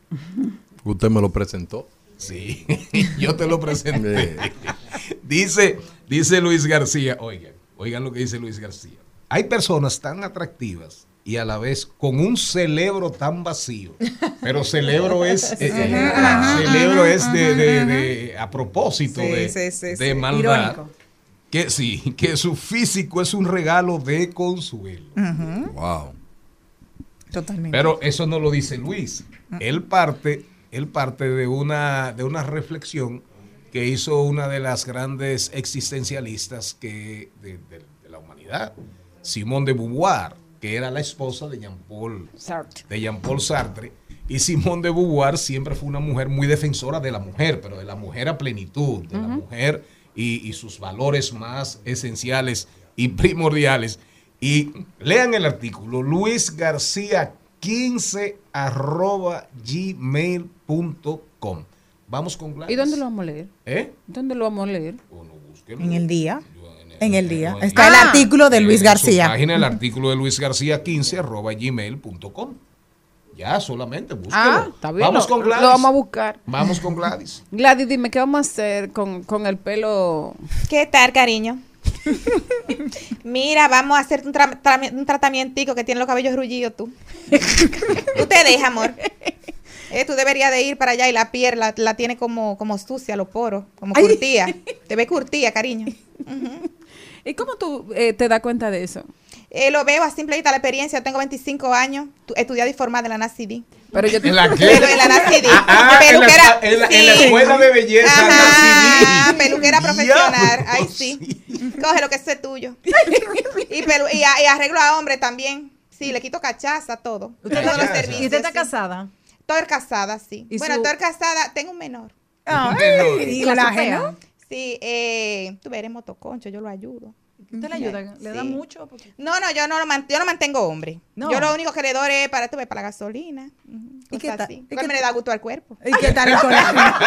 Usted me lo presentó. Sí, yo te lo presenté. dice, dice Luis García, oigan, oigan lo que dice Luis García. Hay personas tan atractivas y a la vez con un cerebro tan vacío. Pero cerebro es, eh, eh, Ajá. cerebro es de, de- de- a propósito Sí, de, sí, sí, de maldad. Irónico. Que sí, que su físico es un regalo de consuelo. Wow. Totalmente. Pero eso no lo dice Luis. Él parte, él parte de una, de una reflexión que hizo una de las grandes existencialistas que, de, de- de la humanidad, Simone de Beauvoir, que era la esposa de Jean-Paul Sartre. de Jean-Paul Sartre. Y Simone de Beauvoir siempre fue una mujer muy defensora de la mujer, pero de la mujer a plenitud, de la mujer y, y sus valores más esenciales y primordiales. Y lean el artículo, Luis García 15 arroba gmail.com. Vamos con Gladys. ¿Y dónde lo vamos a leer? ¿Eh? ¿Dónde lo vamos a leer? En el día. En el día. Está el Ah. artículo de Luis En García. Su página, el artículo de Luis García 15 arroba gmail.com. Ya, solamente búsquelo. Ah, está bien. Vamos lo- con Gladys. Lo vamos a buscar. Vamos con Gladys. Gladys, dime, ¿qué vamos a hacer con, con el pelo? ¿Qué tal, cariño? Mira, vamos a hacerte un, tra- tra- un tratamientico que tiene los cabellos rullidos tú. tú te dejas, amor. Eh, tú deberías de ir para allá y la piel la, la tiene como, como sucia, los poros, como Ay. curtía. Te ve curtía, cariño. ¿Y cómo tú eh, te das cuenta de eso? Eh, lo veo a simple vista la experiencia. Tengo 25 años, tu- estudiada y formada en la NACD. Pero yo ¿En la qué? Pero en la NACD. Ah, ah, en la- peluquera. en la- en la sí. escuela de belleza Ajá, NACD. peluquera profesional. Diablo, Ay, sí. Coge lo que es tuyo. y, pelu- y, arreglo a hombre también. Sí, le quito cachaza, todo. ¿Usted Todos los está- servicios, ¿Y usted está sí. casada? Estoy casada, sí. ¿Y Bueno, su- estoy casada, tengo un menor. Ay, Menor. ¿Y ¿Colágeno? Sí, eh, tú eres motoconcho, yo lo ayudo. ¿Usted le ayuda? ¿Le da mucho? No, no, yo no, lo man- yo no mantengo hombre. No. Yo lo único que le doy es para, la gasolina. ¿Y qué cosas tal? así. ¿Y Pues qué me le da gusto al cuerpo. ¿Y qué tal el?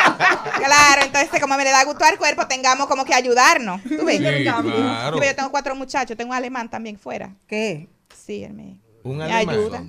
Claro, entonces como me le da gusto al cuerpo, tengamos como que ayudarnos. ¿Tú ves? Sí, claro. Tú ves, Yo tengo cuatro muchachos, tengo un alemán también fuera. ¿Qué? Sí, él me, Un me alemán. ayuda.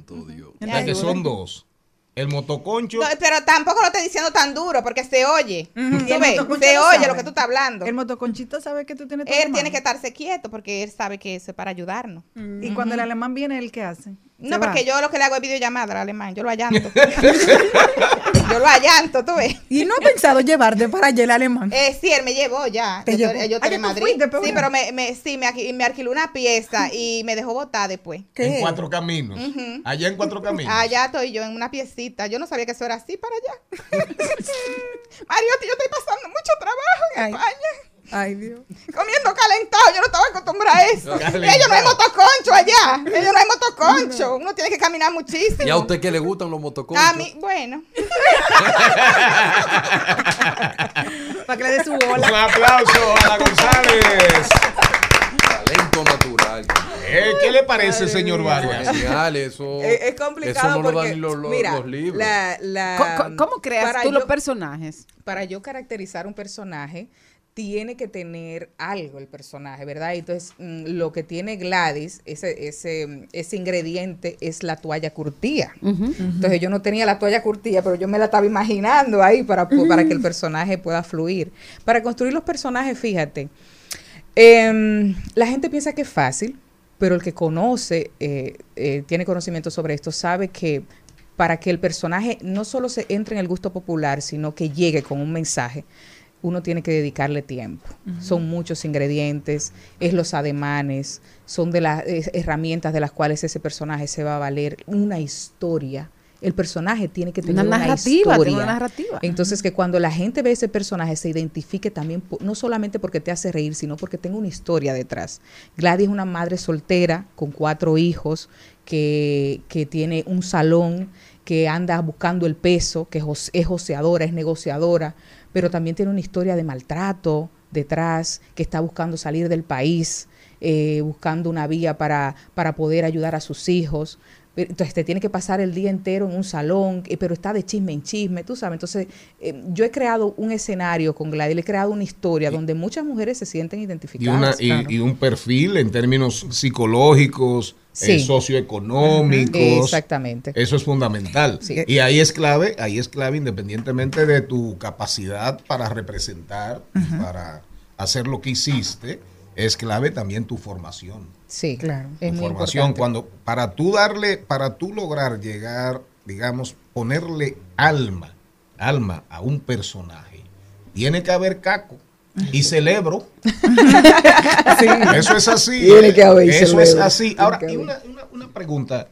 Me sea que son dos. El motoconcho. No, pero tampoco lo estoy diciendo tan duro porque se oye. Se lo oye sabe. lo que tú estás hablando. El motoconchito sabe que tú tienes Él tiene que estarse quieto porque él sabe que eso es para ayudarnos. Y cuando el alemán viene, ¿él qué hace? No, va. porque yo lo que le hago es videollamada al alemán. Yo lo allanto. yo lo allanto, tú ves. ¿Y no ha pensado llevarte para allá el alemán? Eh, sí, él me llevó ya. ¿Te yo llevó? yo Ah, estoy en Madrid. fuiste, pero sí, pero me, me, sí, me, me alquiló una pieza y me dejó botar después. En cuatro caminos. Allá en cuatro caminos. Allá estoy yo en una piecita. Yo no sabía que eso era así para allá. Mariotti, yo estoy pasando mucho trabajo en Ay. España. Ay, Dios. Comiendo calentado, yo no estaba acostumbrada a eso. Calentado. Ellos no hay motoconcho allá. Ellos no hay motoconcho. Uno tiene que caminar muchísimo. ¿Y a usted que le gustan los motoconchos? A mí, bueno. Para que le dé su Un bola. aplauso a la González. Talento natural. Eh, ¿Qué le parece, señor Vargas? Genial, eso. Es, es complicado Eso no lo porque, dan ni los, los- mira, los libros. la- la- ¿Cómo- creas tú los personajes? Para yo caracterizar un personaje, tiene que tener algo el personaje, ¿verdad? Entonces, mm, lo que tiene Gladys, ese, ese, ese ingrediente es la toalla curtía. Entonces, yo no tenía la toalla curtía, pero yo me la estaba imaginando ahí para, para que el personaje pueda fluir. Para construir los personajes, fíjate, em, la gente piensa que es fácil, pero el que conoce, eh, eh, tiene conocimiento sobre esto, sabe que para que el personaje no solo se entre en el gusto popular, sino que llegue con un mensaje, uno tiene que dedicarle tiempo. Son muchos ingredientes, es los ademanes, son de las herramientas de las cuales ese personaje se va a valer, una historia. El personaje tiene que tener Una una, narrativa, historia. tiene una narrativa. Entonces, que cuando la gente ve ese personaje se identifique también, no solamente porque te hace reír, sino porque tenga una historia detrás. Gladys es una madre soltera con cuatro hijos que, que tiene un salón, que anda buscando el peso, que es joseadora, es negociadora, pero también tiene una historia de maltrato detrás, que está buscando salir del país, eh, buscando una vía para, para poder ayudar a sus hijos. Entonces te tiene que pasar el día entero en un salón, eh, pero está de chisme en chisme, tú sabes. Entonces eh, yo he creado un escenario con Gladys, he creado una historia donde muchas mujeres se sienten Y, identificadas. una, y, claro. y un perfil en términos psicológicos, Sí. eh, socioeconómicos. Ujú. Exactamente. Eso es fundamental. Sí. Y ahí es clave, ahí es clave independientemente de tu capacidad para representar, para hacer lo que hiciste, es clave también tu formación. Sí, claro. Es tu muy formación importante. cuando para tú darle, para tú lograr llegar, digamos, ponerle alma, alma a un personaje, tiene que haber caco. Y celebro. Eso es así. Tiene que haber Eso es así. Ahora, y una, una, una pregunta.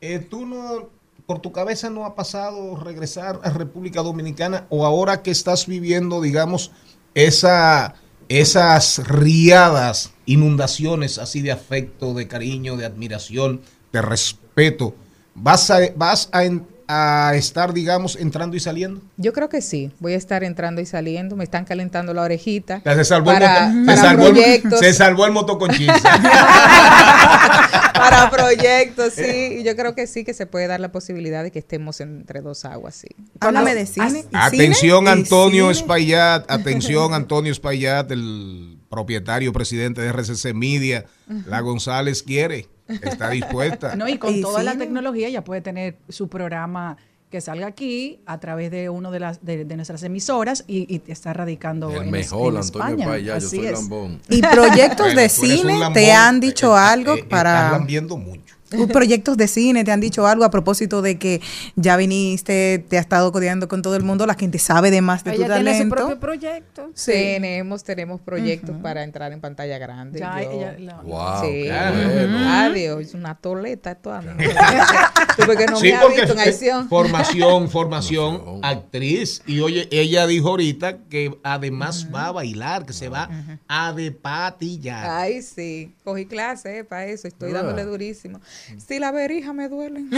Eh, ¿Tú no, por tu cabeza no ha pasado regresar a República Dominicana o ahora que estás viviendo, digamos, esa, esas riadas, inundaciones así de afecto, de cariño, de admiración, de respeto, vas a, vas a, a estar, digamos, entrando y saliendo? Yo creo que sí. Voy a estar entrando y saliendo. Me están calentando la orejita. Ya Se salvó, para, el, moto- para se salvó, el, proyectos. se salvó el motoconchista. para proyectos, sí. Y yo creo que sí, que se puede dar la posibilidad de que estemos entre dos aguas, sí. Háblame de cine. Atención cine Antonio cine. Espaillat, atención Antonio Espaillat, el propietario, presidente de RCC Media. La González quiere, está dispuesta. No, y con Y toda la tecnología ya puede tener su programa que salga aquí a través de uno de las de, de nuestras emisoras y, y está radicando El en, es- mejor, en Antonio España. Paya, yo Así soy es. lambón. Y proyectos Bueno, de cine lambón, te han eh, dicho eh, algo eh, para lambiendo mucho. proyectos de cine te han dicho algo a propósito de que ya viniste, te has estado codeando con todo el mundo, la gente sabe de más de tu Ella tiene su talento. propio proyecto. Tenemos, tenemos proyectos para entrar en pantalla grande. Ya, Yo- ella- la- Wow, sí. qué bueno. Adiós, es una toleta toda. Tú porque no Sí, me porque visto en acción. formación, formación, actriz. Y oye, ella dijo ahorita que además va a bailar, que se va a de patillar. Ay, sí, cogí clase para eso, estoy Ah. dándole durísimo. Si la verija me duele.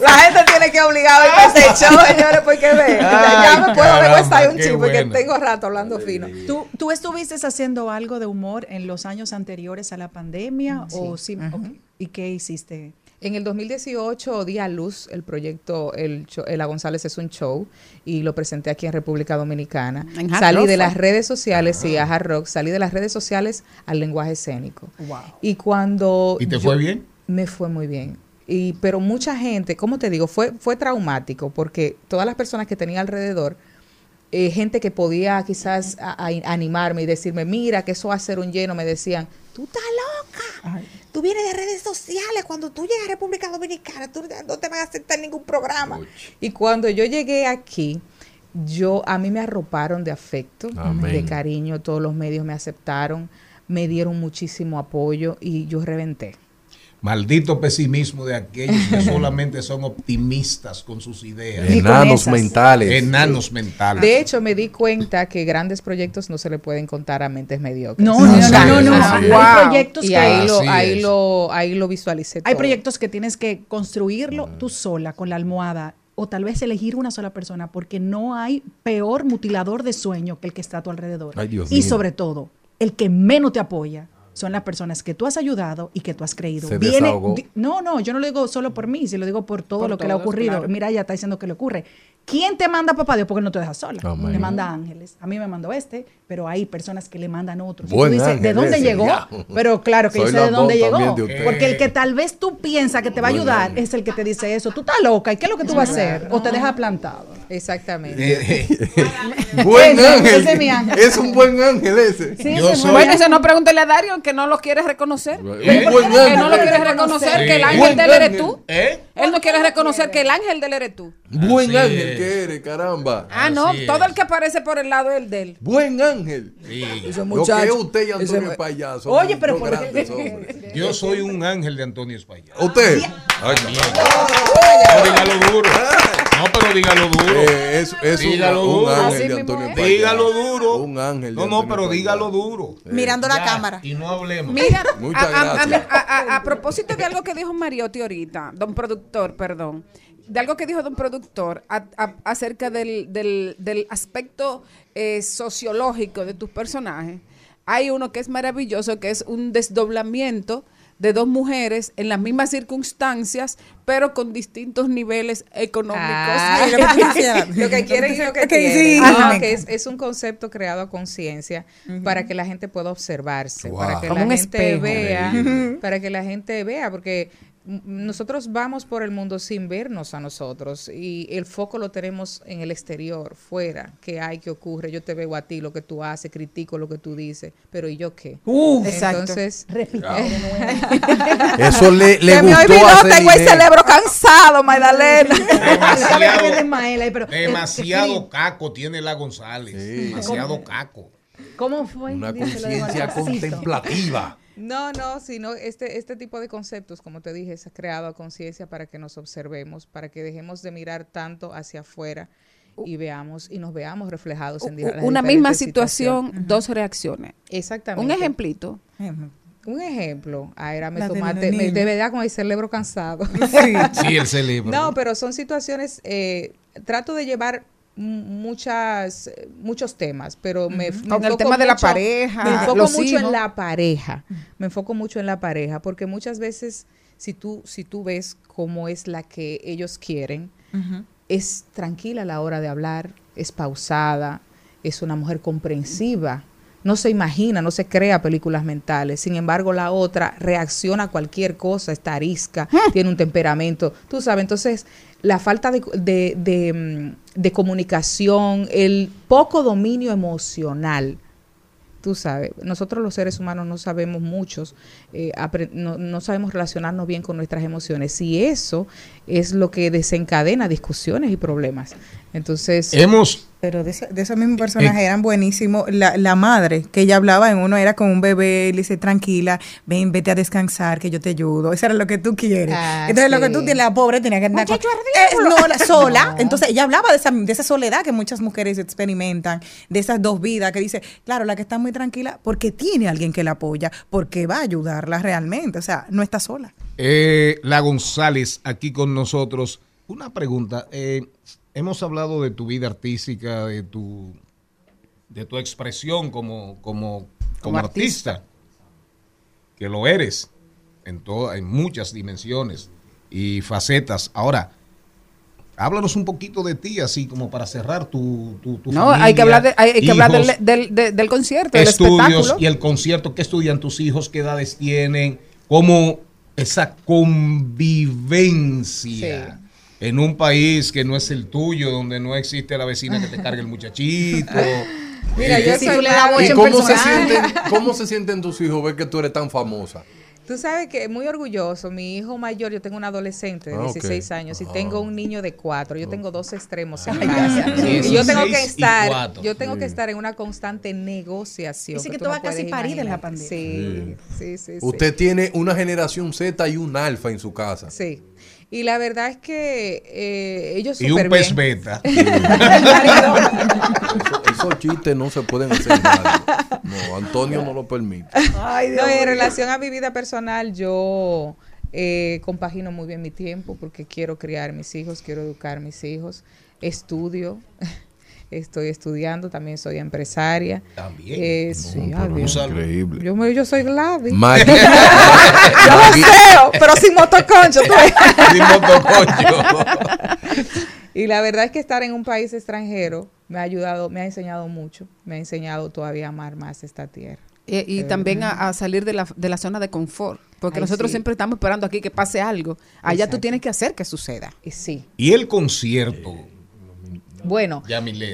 la gente tiene que obligar a ese show, señores, porque ve. ya me puedo caramba, deshuesar un chip porque tengo rato hablando fino. ¿Tú, ¿Tú estuviste haciendo algo de humor en los años anteriores a la pandemia? o sí, ok. ¿Y qué hiciste? En el 2018 di a luz el proyecto El, show- el La González es un show y lo presenté aquí en República Dominicana. En Hard Salí de las redes sociales, sí, a Hard Rock, salí de las redes sociales al lenguaje escénico. Y cuando... ¿Y te yo- fue bien? Me fue muy bien. Y, pero mucha gente, ¿cómo te digo? Fue, fue traumático porque todas las personas que tenía alrededor, eh, gente que podía quizás a- a- animarme y decirme, mira, que eso va a ser un lleno, me decían, tú estás loca. Tú vienes de redes sociales. Cuando tú llegas a República Dominicana, tú no te van a aceptar ningún programa. Y cuando yo llegué aquí, yo a mí me arroparon de afecto, Amén. de cariño, todos los medios me aceptaron, me dieron muchísimo apoyo y yo reventé. Maldito pesimismo de aquellos que solamente son optimistas con sus ideas. Enanos mentales. Enanos mentales. De hecho, me di cuenta que grandes proyectos no se le pueden contar a mentes mediocres. No, no, no, no. Hay proyectos y que- ahí lo, ahí lo, ahí lo visualicé. Hay proyectos que tienes que construirlo tú sola, con la almohada, o tal vez elegir una sola persona, porque no hay peor mutilador de sueño que el que está a tu alrededor. Ay, Dios y mío. sobre todo, el que menos te apoya son las personas que tú has ayudado y que tú has creído. Se di- no, no, yo no lo digo solo por mí, si lo digo por todo Por lo que le ha ocurrido. claro. Mira, ella está diciendo que le ocurre. ¿Quién te manda papá Dios? Porque no te deja sola. Te manda ángeles. A mí me mandó este, pero hay personas que le mandan otros. Y Buen tú dices, ángel ¿de dónde ese, llegó? ya. Pero claro que Soy yo sé de dónde llegó. de. Porque el que tal vez tú piensas que te va a ayudar es el que te dice eso. Tú estás loca. ¿Y qué es lo que tú vas a hacer? O te deja plantado. Exactamente. buen Ese- ángel. ese es mi ángel. Es un buen ángel ese. Sí, Yo soy- Bueno, ese no pregúntele a Dario que no lo quiere reconocer. ¿Eh? Que Buen no ángel. lo quiere reconocer que el ángel Buen de él eres tú. ¿Eh? Él no quiere reconocer que el ángel de él eres tú. Buen Así ángel es. que eres, caramba. Ah, no, Así todo es. el que aparece por el lado es el de él. Buen ángel. Sí. Lo que es usted y Antonio ese- Payaso. Oye, pero ¿por qué? Yo soy un ángel de Antonio España. ¿Usted? Ay, No, dígalo duro. No, pero dígalo duro. Eh, es es Dígalo un duro. ángel de Antonio. Dígalo duro. Un ángel de No, no, pero dígalo duro. Mirando la Ya, cámara. Y no hablemos. Mira, Muchas a, a- a- gracias. a- a- a propósito de algo que dijo Mariotti ahorita, don productor, perdón, de algo que dijo don productor a- a- acerca del, del- del aspecto eh, sociológico de tus personajes, hay uno que es maravilloso, que es un desdoblamiento de dos mujeres en las mismas circunstancias, pero con distintos niveles económicos. Ah, lo que quieren y lo que quieren. sí. No, Ajá. que es, es un concepto creado a conciencia para que la gente pueda observarse, Wow. para que Como la gente espejo. vea, para que la gente vea, porque nosotros vamos por el mundo sin vernos a nosotros y el foco lo tenemos en el exterior, fuera, qué hay, qué ocurre, yo te veo a ti, lo que tú haces, critico lo que tú dices, pero ¿y yo qué? Uf, Entonces, nuevo. Eso le, le se me gustó olvidó, a tengo el cerebro cansado, Magdalena. Demasiado, caco tiene la González. Demasiado caco. ¿Cómo fue? Una conciencia contemplativa. No, no, sino este, este tipo de conceptos, como te dije, se ha creado a conciencia para que nos observemos, para que dejemos de mirar tanto hacia afuera y veamos y nos veamos reflejados en las Una misma situación, dos reacciones. Exactamente. Un ejemplito. Un ejemplo. Ahora me La de tomaste, me- de verdad con el cerebro cansado. Sí, el cerebro. No, pero son situaciones, eh, trato de llevar muchas muchos temas, pero me, me Con el enfoco tema de la mucho- pareja, me enfoco los mucho hijos. en la pareja, me enfoco mucho en la pareja, porque muchas veces si tú si tú ves cómo es la que ellos quieren, es tranquila a la hora de hablar, es pausada, es una mujer comprensiva. No se imagina, no se crea películas mentales. Sin embargo, la otra reacciona a cualquier cosa, está arisca, tiene un temperamento. Tú sabes, entonces, la falta de, de- de, mm, de comunicación, el poco dominio emocional. Tú sabes, nosotros los seres humanos no sabemos muchos, eh, no sabemos relacionarnos bien con nuestras emociones y eso es lo que desencadena discusiones y problemas. Entonces, Hemos Pero de, ese- de esos mismos personajes Eh. eran buenísimos. La, la madre que ella hablaba en uno era con un bebé y le dice, tranquila, ven, vete a descansar, que yo te ayudo. Eso era lo que tú quieres. Ah, Entonces lo que tú tienes, la pobre tenía que andar con- Muchacho Eh, no, la sola. Entonces ella hablaba de esa, de esa soledad que muchas mujeres experimentan, de esas dos vidas, que dice, claro, la que está muy tranquila porque tiene alguien que la apoya, porque va a ayudarla realmente. O sea, no está sola. Eh, la González aquí con nosotros. Una pregunta. eh, hemos hablado de tu vida artística, de tu, de tu expresión como, como, como, Como artista. que lo eres en, toda, en muchas dimensiones y facetas. Ahora, háblanos un poquito de ti, así como para cerrar tu, tu, tu No, hay que hablar, de- hay, hay que hablar del, del, de- del concierto, del estudios espectáculo. y el concierto, qué estudian tus hijos, qué edades tienen, cómo esa convivencia en un país que no es el tuyo, donde no existe la vecina que te cargue el muchachito. Mira, yo si soy tú le boche ¿Y cómo se, sienten, cómo se sienten tus hijos ver que tú eres tan famosa? Tú sabes que muy orgulloso, mi hijo mayor, yo tengo un adolescente de Ah, ok. 16 años y tengo un niño de 4, yo tengo dos extremos en Ay, casa. Y yo tengo que 16 y estar, cuatro. yo tengo que estar en una constante negociación. Dice que tú tú no vas casi parida en la pandemia. Sí, sí, sí, sí. Usted tiene una generación Z y un alfa en su casa. Sí. Y la verdad es que eh, ellos Y un pez bien. beta. Eso- esos chistes no se pueden hacer. nadie. No, Antonio no lo permite. no, en relación a mi vida personal, yo eh, compagino muy bien mi tiempo porque quiero criar mis hijos, quiero educar mis hijos, estudio, estoy estudiando, también soy empresaria. También. Eh, sí, increíble. Yo, soy Gladys. Maggie- yo lo sé, pero sin motoconcho. Sin motoconcho. Y la verdad es que estar en un país extranjero me ha ayudado, me ha enseñado mucho, me ha enseñado todavía a amar más esta tierra. Y, también a, a salir de la, de la zona de confort. Porque Ay, nosotros sí. siempre estamos esperando aquí que pase algo. Allá tú tienes que hacer que suceda. Y sí. Y el concierto, Bueno,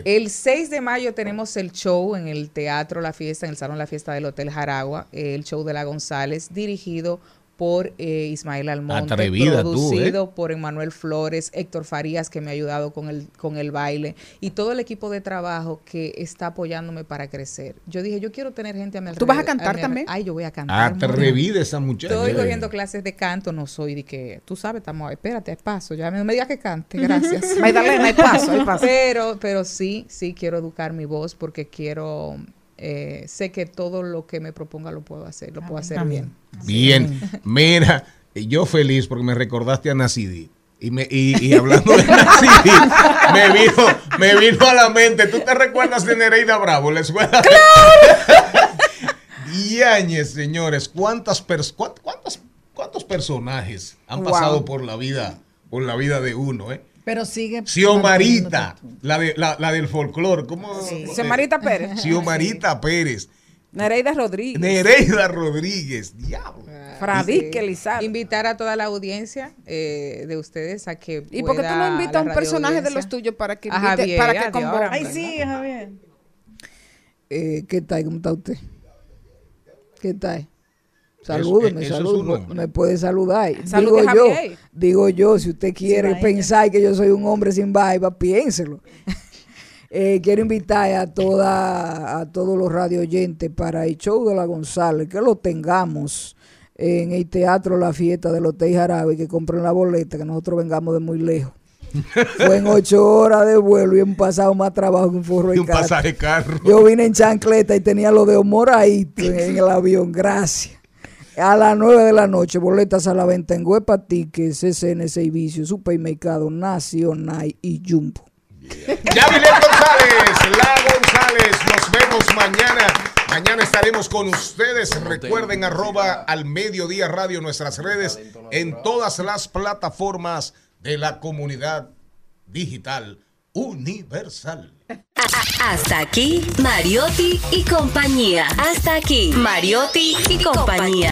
el 6 de mayo tenemos el show en el Teatro La Fiesta, en el Salón La Fiesta del Hotel Jaragua, el show de la González, dirigido por eh, Ismael Almonte, Atrevida tú, producido por Emanuel Flores, Héctor Farías, que me ha ayudado con el, con el baile, y todo el equipo de trabajo que está apoyándome para crecer. Yo dije, yo quiero tener gente a mi ¿Tú vas a alrededor- cantar también? Ay, yo voy a cantar. Atrevida esa muchacha. Estoy cogiendo clases de canto, no soy de que, tú sabes, estamos, espérate, hay paso, ya no me digas que cante, gracias. Magdalena, hay paso, hay paso. Pero, pero sí, sí quiero educar mi voz porque quiero, eh, sé que todo lo que me proponga lo puedo hacer, lo puedo hacer bien. Bien, mira, yo feliz porque me recordaste a Nacidi. Y, me, y, y hablando de Nacidi, me vino, me vino a la mente. ¿Tú te recuerdas de Nereida Bravo, la escuela? Diañez, señores, ¿cuántas pers cuán- cuántas, ¿cuántos personajes han Wow. pasado por la vida, por la vida de uno, eh? Pero sigue. Xiomarita, la, de, la, la del folclore, ¿cómo? Xiomarita Pérez. Xiomarita Pérez. Nereida Rodríguez. Nereida Rodríguez, diablo. Fradique Sí. Elizalde. Invitar a toda la audiencia eh, de ustedes a que ¿Y por qué tú no invitas a un personaje de los tuyos para que invite, Javier, para que convoque? Ay, sí, Javier. Eh, ¿Qué tal? ¿Cómo está usted? ¿Qué tal? Salúdeme, eso es saludo. un hombre. Me puede saludar. Salude, digo yo, digo yo, si usted quiere pensar que yo soy un hombre sin barba, piénselo. Eh, quiero invitar a toda a todos los radio oyentes para el show de la González, que lo tengamos en el teatro La Fiesta del Hotel Jarabe, que compren la boleta, que nosotros vengamos de muy lejos. Fue en ocho horas de vuelo y hemos pasado más trabajo que un forro de Y un carro. pasaje carro. Yo vine en chancleta y tenía lo de moradito en el avión. Gracias. A las 9 de la noche, boletas a la venta en Huepa Tickets, CCN Servicio, Supermercado Nacional y Jumbo. Yamilet González, la González, nos vemos mañana. Mañana estaremos con ustedes. Recuerden arroba al mediodía radio nuestras redes en todas las plataformas de la comunidad digital universal. Hasta aquí, Mariotti y compañía. Hasta aquí, Mariotti y compañía.